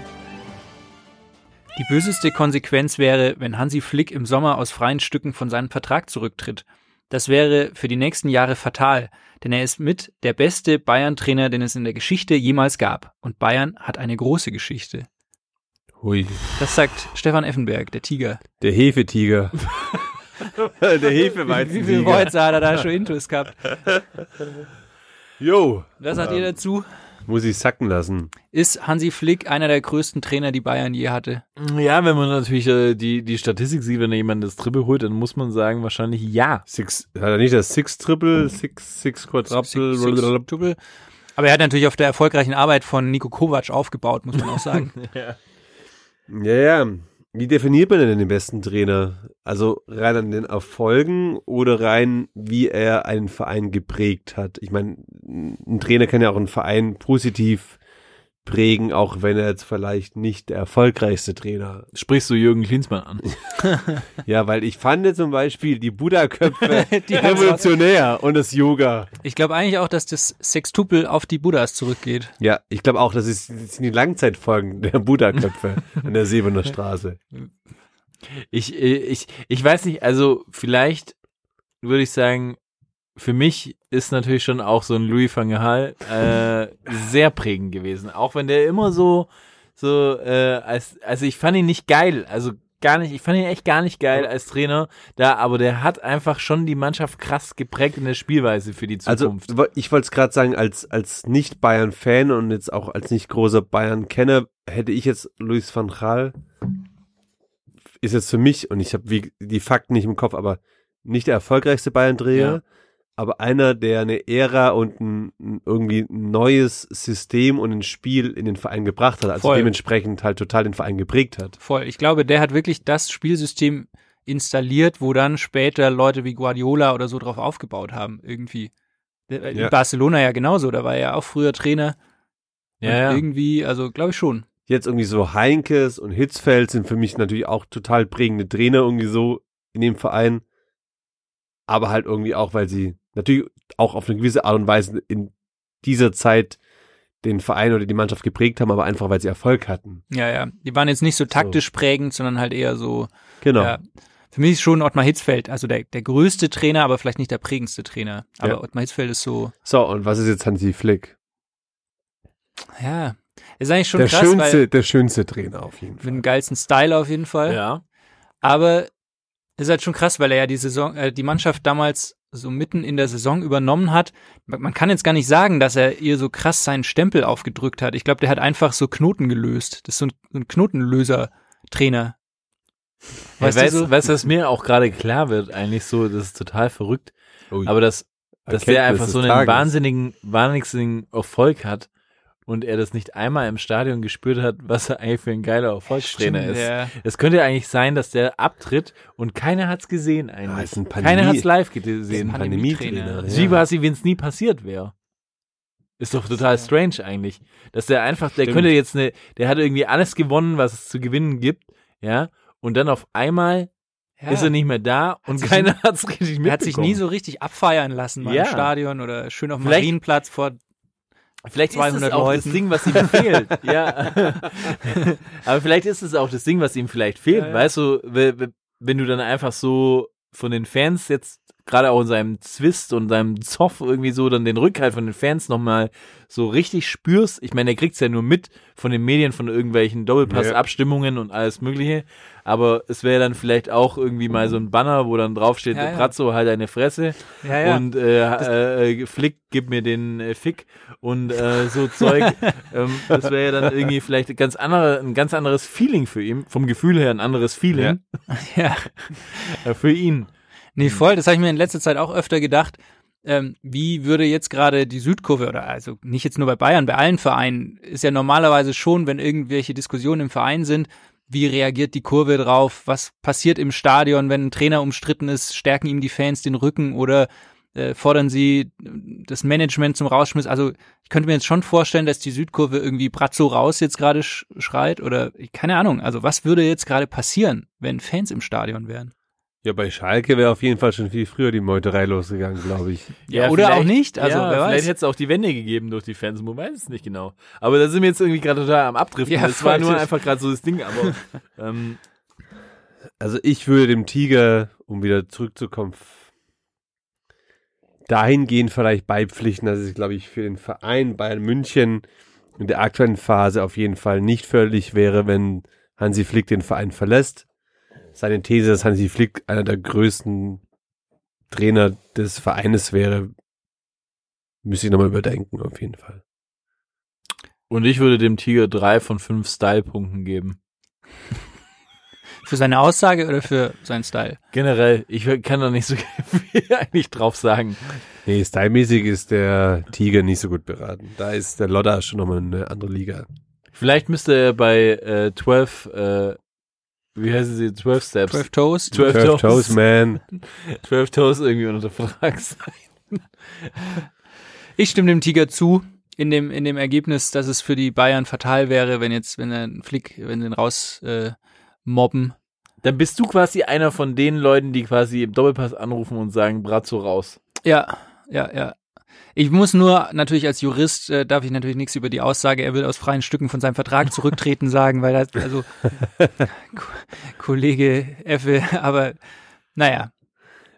Die böseste Konsequenz wäre, wenn Hansi Flick im Sommer aus freien Stücken von seinem Vertrag zurücktritt. Das wäre für die nächsten Jahre fatal, denn er ist mit der beste Bayern-Trainer, den es in der Geschichte jemals gab. Und Bayern hat eine große Geschichte. Hui. Das sagt Stefan Effenberg, der Tiger. Der Hefetiger. der Wie viele Hefeweizentiger. Worte hat er da schon Intus gehabt? Jo. Was sagt ihr dazu? Muss ich sacken lassen. Ist Hansi Flick einer der größten Trainer, die Bayern je hatte? Ja, wenn man natürlich äh, die, die Statistik sieht, wenn da jemand das Triple holt, dann muss man sagen, wahrscheinlich ja. Six, hat er nicht das Six-Triple, Six, Six Quadruple, Six-. Aber er hat natürlich auf der erfolgreichen Arbeit von Nico Kovac aufgebaut, muss man auch sagen. Ja, ja. Wie definiert man denn den besten Trainer? Also rein an den Erfolgen oder rein, wie er einen Verein geprägt hat? Ich meine, ein Trainer kann ja auch einen Verein positiv prägen, auch wenn er jetzt vielleicht nicht der erfolgreichste Trainer. Sprichst du Jürgen Klinsmann an? Ja, weil ich fand zum Beispiel die Buddha-Köpfe Die revolutionär und das Yoga. Ich glaube eigentlich auch, dass das Sextupel auf die Buddhas zurückgeht. Ja, ich glaube auch, das, ist, das sind die Langzeitfolgen der Buddha-Köpfe an der Sebener Straße. Ich, ich, ich weiß nicht, also vielleicht würde ich sagen, für mich ist natürlich schon auch so ein Louis van Gaal äh, sehr prägend gewesen. Auch wenn der immer so, so, äh, als, also ich fand ihn nicht geil, also gar nicht, ich fand ihn echt gar nicht geil als Trainer da, aber der hat einfach schon die Mannschaft krass geprägt in der Spielweise für die Also Zukunft. wo- ich wollte es gerade sagen, als, als Nicht-Bayern-Fan und jetzt auch als nicht großer Bayern-Kenner hätte ich jetzt Luis van Gaal ist jetzt für mich, und ich habe wie die Fakten nicht im Kopf, aber nicht der erfolgreichste Bayern-Trainer, Ja. Aber einer, der eine Ära und ein, irgendwie ein neues System und ein Spiel in den Verein gebracht hat, also Voll. dementsprechend halt total den Verein geprägt hat. Voll. Ich glaube, der hat wirklich das Spielsystem installiert, wo dann später Leute wie Guardiola oder so drauf aufgebaut haben, irgendwie. In Ja. Barcelona ja genauso, da war er ja auch früher Trainer. Ja, ja. irgendwie, also glaube ich schon. Jetzt irgendwie so Heinkes und Hitzfeld sind für mich natürlich auch total prägende Trainer irgendwie so in dem Verein. Aber halt irgendwie auch, weil sie natürlich auch auf eine gewisse Art und Weise in dieser Zeit den Verein oder die Mannschaft geprägt haben, aber einfach, weil sie Erfolg hatten. Ja, ja. Die waren jetzt nicht so taktisch prägend, sondern halt eher so, Genau. ja. Für mich ist schon Ottmar Hitzfeld, also der, der größte Trainer, aber vielleicht nicht der prägendste Trainer. Aber Ja. Ottmar Hitzfeld ist so, So, und was ist jetzt Hansi Flick? ja, ist eigentlich schon Der krass, schönste, weil der schönste Trainer auf jeden mit Fall. dem geilsten Style auf jeden Fall. ja. Aber ist halt schon krass, weil er ja die Saison, äh, die Mannschaft damals so mitten in der Saison übernommen hat. Man kann jetzt gar nicht sagen, dass er ihr so krass seinen Stempel aufgedrückt hat. Ich glaube, der hat einfach so Knoten gelöst. Das ist so ein, so ein Knotenlöser-Trainer. Weißt, Weißt du weißt, so? weißt du, was mir auch gerade klar wird, eigentlich so, das ist total verrückt, Ui. aber dass, dass der einfach so einen Tages. wahnsinnigen, wahnsinnigen Erfolg hat und er das nicht einmal im Stadion gespürt hat, was er eigentlich für ein geiler Erfolgstrainer ist. ja. Es könnte ja eigentlich sein, dass der abtritt und keiner hat's gesehen Ja, eigentlich. ist ein Pandemie- keiner hat's live gesehen. ein Pandemietrainer. Wie quasi, wenn es nie passiert wäre. Ist doch total strange eigentlich. Dass der einfach, der Stimmt. könnte jetzt eine, der hat irgendwie alles gewonnen, was es zu gewinnen gibt, ja, und dann auf einmal Ja. ist er nicht mehr da und sich keiner hat's richtig mitbekommen. Er hat sich nie so richtig abfeiern lassen mal Ja. im Stadion oder schön auf dem Marienplatz vor Vielleicht ist 200 es auch Leuten. das Ding, was ihm fehlt. ja. Aber vielleicht ist es auch das Ding, was ihm vielleicht fehlt. Ja, ja. Weißt du, we- we- wenn du dann einfach so von den Fans jetzt gerade auch in seinem Zwist und seinem Zoff irgendwie so dann den Rückhalt von den Fans nochmal so richtig spürst. Ich meine, er kriegt's ja nur mit von den Medien, von irgendwelchen Doppelpass-Abstimmungen und alles mögliche. Aber es wäre dann vielleicht auch irgendwie mal so ein Banner, wo dann draufsteht, Ja, ja. Brazzo, halt deine Fresse. Ja. Und äh, äh, Flick, gib mir den äh, Fick und äh, so Zeug. ähm, das wäre ja dann irgendwie vielleicht ein ganz, andere, ein ganz anderes Feeling für ihn, vom Gefühl her ein anderes Feeling ja. äh, für ihn. Nee, voll, das habe ich mir in letzter Zeit auch öfter gedacht. Ähm, wie würde jetzt gerade die Südkurve, oder also nicht jetzt nur bei Bayern, bei allen Vereinen, ist ja normalerweise schon, wenn irgendwelche Diskussionen im Verein sind, wie reagiert die Kurve drauf, was passiert im Stadion, wenn ein Trainer umstritten ist, stärken ihm die Fans den Rücken oder äh, fordern sie das Management zum Rausschmiss. Also ich könnte mir jetzt schon vorstellen, dass die Südkurve irgendwie Brazzo raus jetzt gerade sch schreit oder keine Ahnung. Also was würde jetzt gerade passieren, wenn Fans im Stadion wären? Ja, bei Schalke wäre auf jeden Fall schon viel früher die Meuterei losgegangen, glaube ich. Ja, oder auch nicht, also ja, wer weiß. Vielleicht hätte es auch die Wende gegeben durch die Fans, man weiß es nicht genau. Aber da sind wir jetzt irgendwie gerade total am Abdriften. Ja, das war nur einfach gerade so das Ding, aber ähm, Also ich würde dem Tiger, um wieder zurückzukommen, dahingehend vielleicht beipflichten, dass es, glaube ich, für den Verein Bayern München in der aktuellen Phase auf jeden Fall nicht förderlich wäre, wenn Hansi Flick den Verein verlässt. Seine These, dass Hansi Flick einer der größten Trainer des Vereines wäre, müsste ich nochmal überdenken, auf jeden Fall. und ich würde dem Tiger drei von fünf Style-Punkten geben. Für seine Aussage oder für seinen Style? Generell, ich kann da nicht so viel eigentlich drauf sagen. Nee, stylmäßig ist der Tiger nicht so gut beraten. Da ist der Lodder schon nochmal eine andere Liga. Vielleicht müsste er bei äh, 12 äh, wie heißen sie, 12 Steps. 12 Toes. 12 Curve Toes, Toes, man. 12 Toes irgendwie unter Vertrag sein. Ich stimme dem Tiger zu. In dem, in dem Ergebnis, dass es für die Bayern fatal wäre, wenn jetzt, wenn er einen Flick, wenn sie ihn raus äh, mobben. Dann bist du quasi einer von den Leuten, die quasi im Doppelpass anrufen und sagen, Brazzo raus. Ja, ja, ja. Ich muss nur natürlich als Jurist äh, darf ich natürlich nichts über die Aussage, er will aus freien Stücken von seinem Vertrag zurücktreten sagen, weil das also Ko Kollege Effe, aber naja,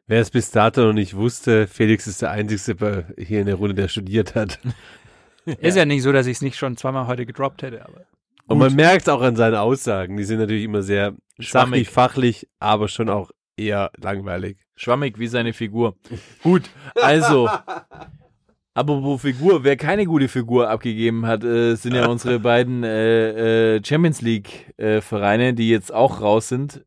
Wer es bis dato noch nicht wusste, Felix ist der Einzige hier in der Runde, der studiert hat. ist ja nicht so, dass ich es nicht schon zweimal heute gedroppt hätte, aber Und man merkt auch an seinen Aussagen, die sind natürlich immer sehr Schwammig. sachlich, fachlich, aber schon auch eher langweilig. Schwammig wie seine Figur. Gut, also. Apropos Figur, wer keine gute Figur abgegeben hat, äh, sind ja unsere beiden äh, äh, Champions League äh, Vereine, die jetzt auch raus sind.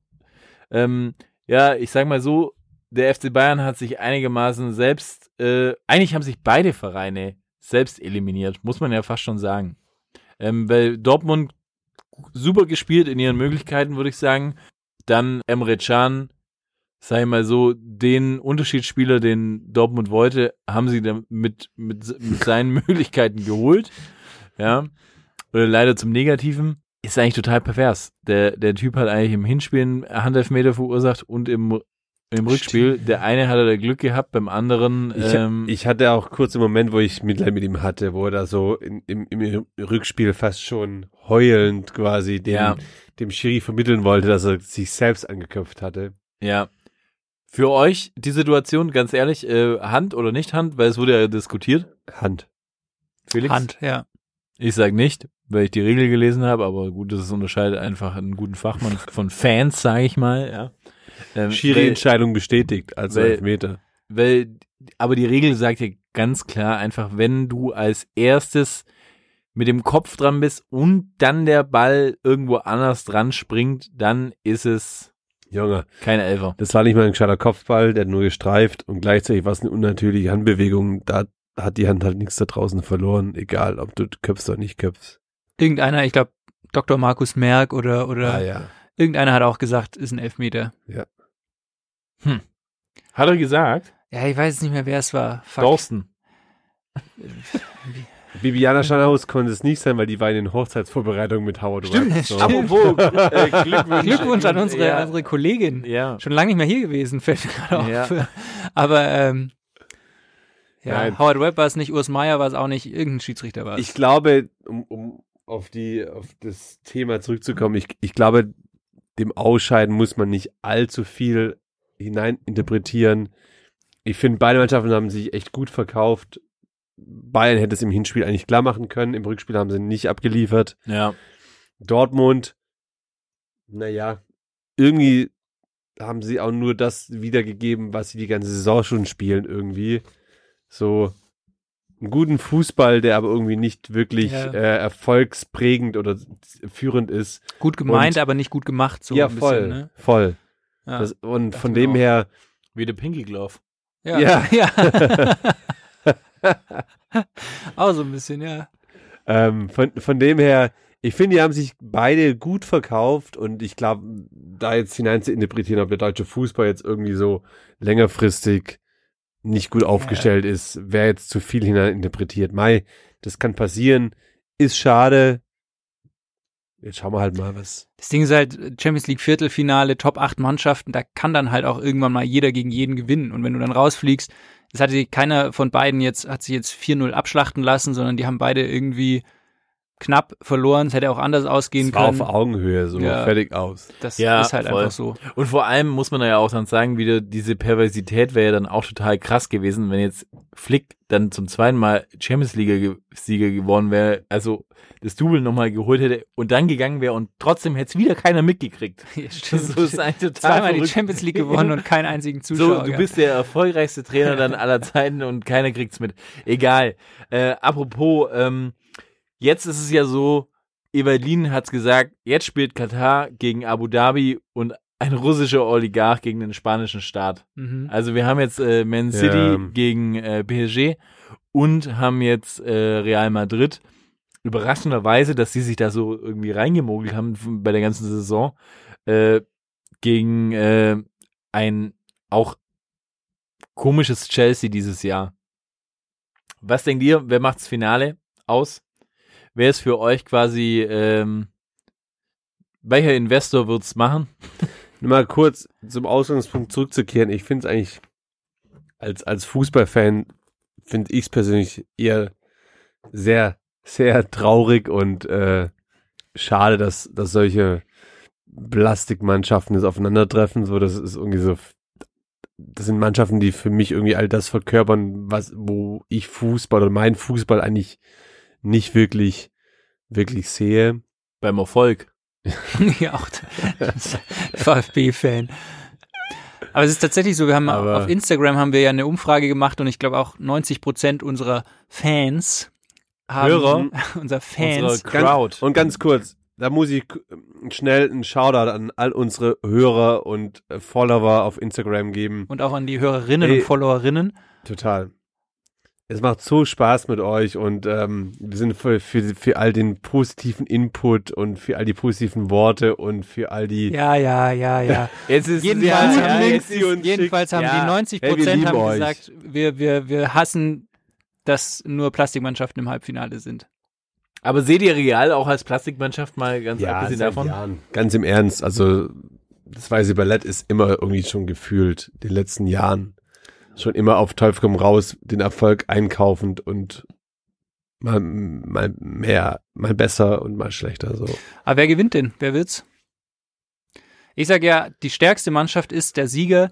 Ähm, ja, ich sag mal so, der FC Bayern hat sich einigermaßen selbst, äh, eigentlich haben sich beide Vereine selbst eliminiert, muss man ja fast schon sagen. Ähm, weil Dortmund super gespielt in ihren Möglichkeiten, würde ich sagen. Dann Emre Can, sag ich mal so, den Unterschiedsspieler, den Dortmund wollte, haben sie dann mit, mit, mit seinen Möglichkeiten geholt. Ja. Oder leider zum Negativen. Ist eigentlich total pervers. Der, der Typ hat eigentlich im Hinspiel einen Handelfmeter verursacht und im, im Rückspiel. Der eine hatte da Glück gehabt, beim anderen, Ich, ähm, ich hatte auch kurz einen Moment, wo ich Mitleid mit ihm hatte, wo er da so in, im, im Rückspiel fast schon heulend quasi dem, Ja. dem Schiri vermitteln wollte, dass er sich selbst angeköpft hatte. Ja. Für euch die Situation, ganz ehrlich, äh, Hand oder nicht Hand, weil es wurde ja diskutiert. Hand. Felix? Hand, ja. Ich sag nicht, weil ich die Regel gelesen habe, aber gut, das unterscheidet einfach einen guten Fachmann von Fans, sage ich mal. Ja. Ähm, Schiri-Entscheidung bestätigt, also weil- Elfmeter. weil, aber die Regel sagt ja ganz klar einfach, wenn du als erstes mit dem Kopf dran bist und dann der Ball irgendwo anders dran springt, dann ist es Junge, kein Elfer. das war nicht mal ein gescheiter Kopfball, der hat nur gestreift und gleichzeitig war es eine unnatürliche Handbewegung. Da hat die Hand halt nichts da draußen verloren, egal ob du köpfst oder nicht köpfst. Irgendeiner, ich glaube Dr. Markus Merck oder oder Ah ja. irgendeiner hat auch gesagt, ist ein Elfmeter. Hat er gesagt? Ja, ich weiß jetzt nicht mehr, wer es war. Fuck. Dorsten. Bibiana Schanhaus konnte es nicht sein, weil die war in den Hochzeitsvorbereitungen mit Howard Stimmt, Webb. So. stimmt. Apropos, äh, Glückwunsch. Glückwunsch an unsere, Ja. unsere Kollegin. Ja. Schon lange nicht mehr hier gewesen, fällt mir gerade auf. Ja. Aber ähm, ja, Nein. Howard Webb war es nicht, Urs Meier war es auch nicht, irgendein Schiedsrichter war es. Ich glaube, um, um auf die auf das Thema zurückzukommen, ich, ich glaube, dem Ausscheiden muss man nicht allzu viel hineininterpretieren. Ich finde, beide Mannschaften haben sich echt gut verkauft. Bayern hätte es im Hinspiel eigentlich klar machen können. Im Rückspiel haben sie nicht abgeliefert. Ja. Dortmund, naja, irgendwie haben sie auch nur das wiedergegeben, was sie die ganze Saison schon spielen, irgendwie. So einen guten Fußball, der aber irgendwie nicht wirklich Ja. äh, erfolgsprägend oder führend ist. gut gemeint, und- aber nicht gut gemacht. So ja, ein voll, Bisschen, ne? voll. ja. Das, und von dem auch. her, Wie der Pinky Glove. ja. ja. ja. auch so ein bisschen, ja. Ähm, von, von dem her, ich finde, die haben sich beide gut verkauft und ich glaube, da jetzt hinein zu interpretieren, ob der deutsche Fußball jetzt irgendwie so längerfristig nicht gut aufgestellt ist, wäre jetzt zu viel hinein interpretiert. Mai, das kann passieren, ist schade. Jetzt schauen wir halt mal, was. Das Ding ist halt, Champions League Viertelfinale, Top 8 Mannschaften, da kann dann halt auch irgendwann mal jeder gegen jeden gewinnen. Und wenn du dann rausfliegst, das hatte keiner von beiden jetzt, hat sich jetzt 4-0 abschlachten lassen, sondern die haben beide irgendwie knapp verloren. Es hätte auch anders ausgehen Es war können. auf Augenhöhe, so Ja. fertig aus. Das Ja, ist halt voll. einfach so. Und vor allem muss man ja auch dann sagen, wieder diese Perversität wäre ja dann auch total krass gewesen, wenn jetzt Flick dann zum zweiten Mal Champions League Sieger geworden wäre, also das Double nochmal geholt hätte und dann gegangen wäre und trotzdem hätte es wieder keiner mitgekriegt. Ja, stimmt. So ist eigentlich total Zweimal die verrückt. Champions League gewonnen und keinen einzigen So, Zuschauer. du gehabt. bist der erfolgreichste Trainer dann aller Zeiten und keiner kriegt's mit. Egal. Äh, apropos, ähm, jetzt ist es ja so, Evalin hat's gesagt, jetzt spielt Katar gegen Abu Dhabi und ein russischer Oligarch gegen den spanischen Staat. Mhm. Also wir haben jetzt äh, Man City Ja. gegen äh, PSG und haben jetzt äh, Real Madrid. Überraschenderweise, dass sie sich da so irgendwie reingemogelt haben bei der ganzen Saison. äh, gegen äh, ein auch komisches Chelsea dieses Jahr. Was denkt ihr, wer macht's Finale aus? Wer ist für euch quasi, ähm, welcher Investor wird's machen? Mal kurz zum Ausgangspunkt zurückzukehren. Ich finde es eigentlich, als, als Fußballfan, finde ich es persönlich eher sehr, sehr traurig und äh, schade, dass, dass solche Plastikmannschaften das aufeinandertreffen. So, das ist irgendwie so. Das sind Mannschaften, die für mich irgendwie all das verkörpern, was, wo ich Fußball oder mein Fußball eigentlich nicht wirklich, wirklich sehe. Beim Erfolg. ja, auch VfB-Fan. Aber es ist tatsächlich so, wir haben Aber- auf Instagram haben wir ja eine Umfrage gemacht und ich glaube auch 90 Prozent unserer Fans haben, Hörer? unserer Fans, Unsere Crowd. Und ganz kurz, da muss ich schnell einen Shoutout an all unsere Hörer und Follower auf Instagram geben. und auch an die Hörerinnen Ey. und Followerinnen. Total. Es macht so Spaß mit euch und ähm, wir sind für, für, für all den positiven Input und für all die positiven Worte und für all die. Ja, ja, ja, ja. Jetzt ist Jedenfalls ja, haben, ja, die- jetzt ist, jedenfalls haben Ja. die 90 Hey, wir Prozent lieben haben euch. gesagt, wir, wir, wir hassen, dass nur Plastikmannschaften im Halbfinale sind. aber seht ihr Real auch als Plastikmannschaft mal ganz abgesehen seit davon? Jahren. Ganz im Ernst, also das weiße Ballett ist immer irgendwie schon gefühlt, in den letzten Jahren, schon immer auf Teufel komm raus, den Erfolg einkaufend und mal, mal mehr, mal besser und mal schlechter so. Aber wer gewinnt denn? Wer wird's? Ich sage ja, die stärkste Mannschaft ist der Sieger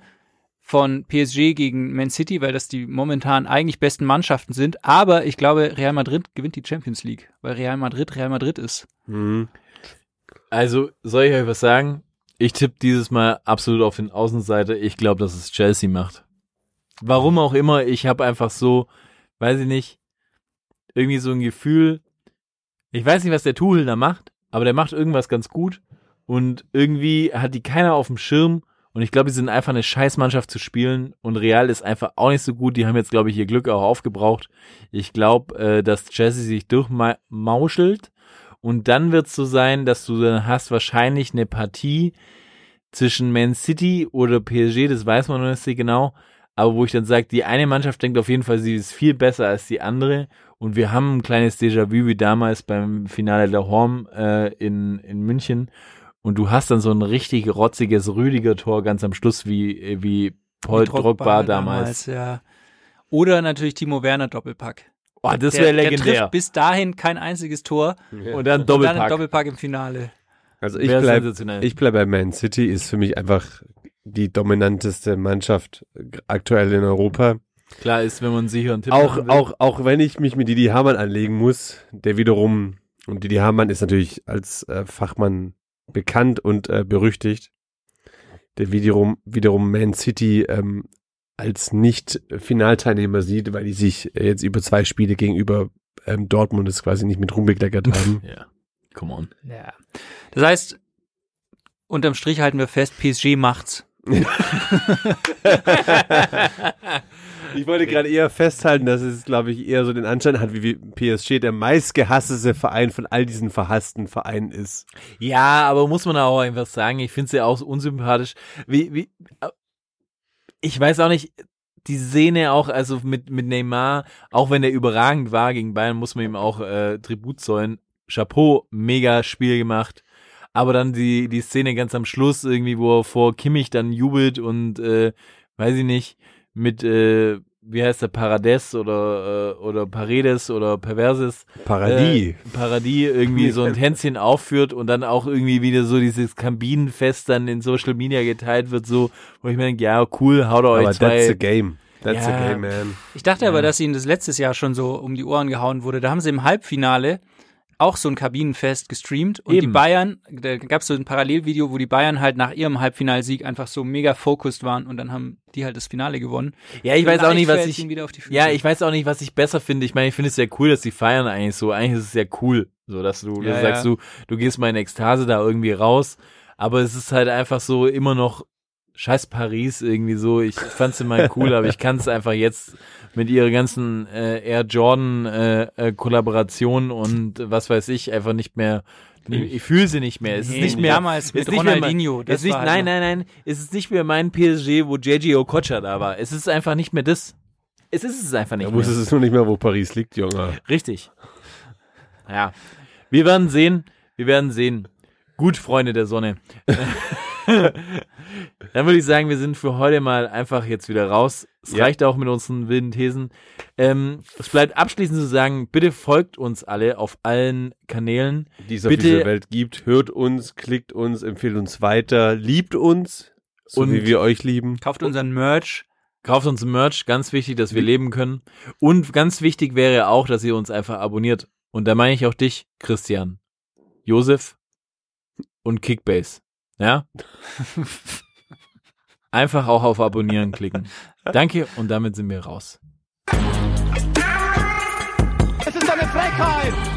von PSG gegen Man City, weil das die momentan eigentlich besten Mannschaften sind. Aber ich glaube, Real Madrid gewinnt die Champions League, weil Real Madrid Real Madrid ist. Mhm. Also, soll ich euch was sagen? Ich tippe dieses Mal absolut auf den Außenseiter. Ich glaube, dass es Chelsea macht. Warum auch immer, ich habe einfach so, weiß ich nicht, irgendwie so ein Gefühl, ich weiß nicht, was der Tuchel da macht, aber der macht irgendwas ganz gut und irgendwie hat die keiner auf dem Schirm und ich glaube, die sind einfach eine Scheißmannschaft zu spielen und Real ist einfach auch nicht so gut. Die haben jetzt, glaube ich, ihr Glück auch aufgebraucht. Ich glaube, äh, dass Chelsea sich durchmauschelt und dann wird es so sein, dass du dann hast wahrscheinlich eine Partie zwischen Man City oder PSG, das weiß man noch nicht genau, aber wo ich dann sage, die eine Mannschaft denkt auf jeden Fall, sie ist viel besser als die andere und wir haben ein kleines Déjà-vu wie damals beim Finale der Horm äh, in, in München und du hast dann so ein richtig rotziges Rüdiger-Tor ganz am Schluss wie, wie Paul Wie Drogba, damals. ja. Oder natürlich Timo Werner Doppelpack. Oh, das Der- wäre Der legendär. trifft bis dahin kein einziges Tor. Und dann Und dann ein Doppelpack. Doppelpack im Finale. Also ich Wär bleib, sensationell. ich bleib bei Man City, ist für mich einfach die dominanteste Mannschaft aktuell in Europa. Klar ist, wenn man sicher einen Tipp Auch, auch, auch wenn ich mich mit Didi Hamann anlegen muss, der wiederum, und Didi Hamann ist natürlich als äh, Fachmann bekannt und äh, berüchtigt, der wiederum, wiederum Man City ähm, als Nicht-Finalteilnehmer sieht, weil die sich äh, jetzt über zwei Spiele gegenüber ähm, Dortmund es quasi nicht mit Ruhm bekleckert haben. Ja, come on. Ja. Das heißt, unterm Strich halten wir fest, PSG macht's. Ich wollte gerade eher festhalten, dass es, glaube ich, eher so den Anschein hat, wie PSG der meistgehasste Verein von all diesen verhassten Vereinen ist. Ja, aber muss man auch einfach sagen, ich finde es ja auch unsympathisch. Wie, wie, ich weiß auch nicht, die Szene auch, also mit, mit Neymar, auch wenn der überragend war gegen Bayern, muss man ihm auch äh, Tribut zollen. Chapeau, mega Spiel gemacht. Aber dann die, die Szene ganz am Schluss, irgendwie, wo er vor Kimmich dann jubelt und, äh, weiß ich nicht, mit, äh, wie heißt der, Parades oder, äh, oder Paredes oder Perverses Paradis. äh, Paradis irgendwie so ein Tänzchen aufführt und dann auch irgendwie wieder so dieses Kabinenfest dann in Social Media geteilt wird, so, wo ich mir denke, ja, cool, haut euch Aber that's zwei. the game. That's Ja. the game, man. Ich dachte aber, dass ihnen das letztes Jahr schon so um die Ohren gehauen wurde. Da haben sie im Halbfinale auch so ein Kabinenfest gestreamt und die Eben. Bayern, da gab es so ein Parallelvideo, wo die Bayern halt nach ihrem Halbfinalsieg einfach so mega focused waren und dann haben die halt das Finale gewonnen. Ja, ich weiß auch nicht, was Vielleicht ich, die ja, ich weiß auch nicht, was ich besser finde. Ich meine, ich finde es sehr cool, dass die feiern eigentlich so. Eigentlich ist es sehr cool, so, dass du, Ja, sagst, ja. du, du gehst mal in Ekstase da irgendwie raus. Aber es ist halt einfach so immer noch scheiß Paris irgendwie so. Ich fand's immer cool, aber ich kann es einfach jetzt mit ihrer ganzen äh, Air Jordan äh, äh, Kollaboration und was weiß ich einfach nicht mehr. Ich fühle sie nicht mehr. Es ist nicht mehr damals mit es ist nicht mehr Ronaldinho, Mein, das es ist nicht, war halt nein, nein, nein. Es ist nicht mehr mein PSG, wo JJ Okocha da war. Es ist einfach nicht mehr das. Es ist es einfach nicht Da mehr. es nur nicht mehr, wo Paris liegt, Junge. Richtig. Ja. Wir werden sehen. Wir werden sehen. Gut, Freunde der Sonne. Dann würde ich sagen, wir sind für heute mal einfach jetzt wieder raus. Es Ja. reicht auch mit unseren wilden Thesen. Ähm, es bleibt abschließend zu sagen, bitte folgt uns alle auf allen Kanälen. Die es auf Bitte- dieser Welt gibt. Hört uns, klickt uns, empfiehlt uns weiter, liebt uns, so Und- wie wir euch lieben. Kauft unseren Merch. Kauft uns Merch, ganz wichtig, dass wir leben können. Und ganz wichtig wäre auch, dass ihr uns einfach abonniert. Und da meine ich auch dich, Christian, Josef und Kickbase. Ja? Einfach auch auf Abonnieren klicken. Danke und damit sind wir raus. Es ist eine Frechheit!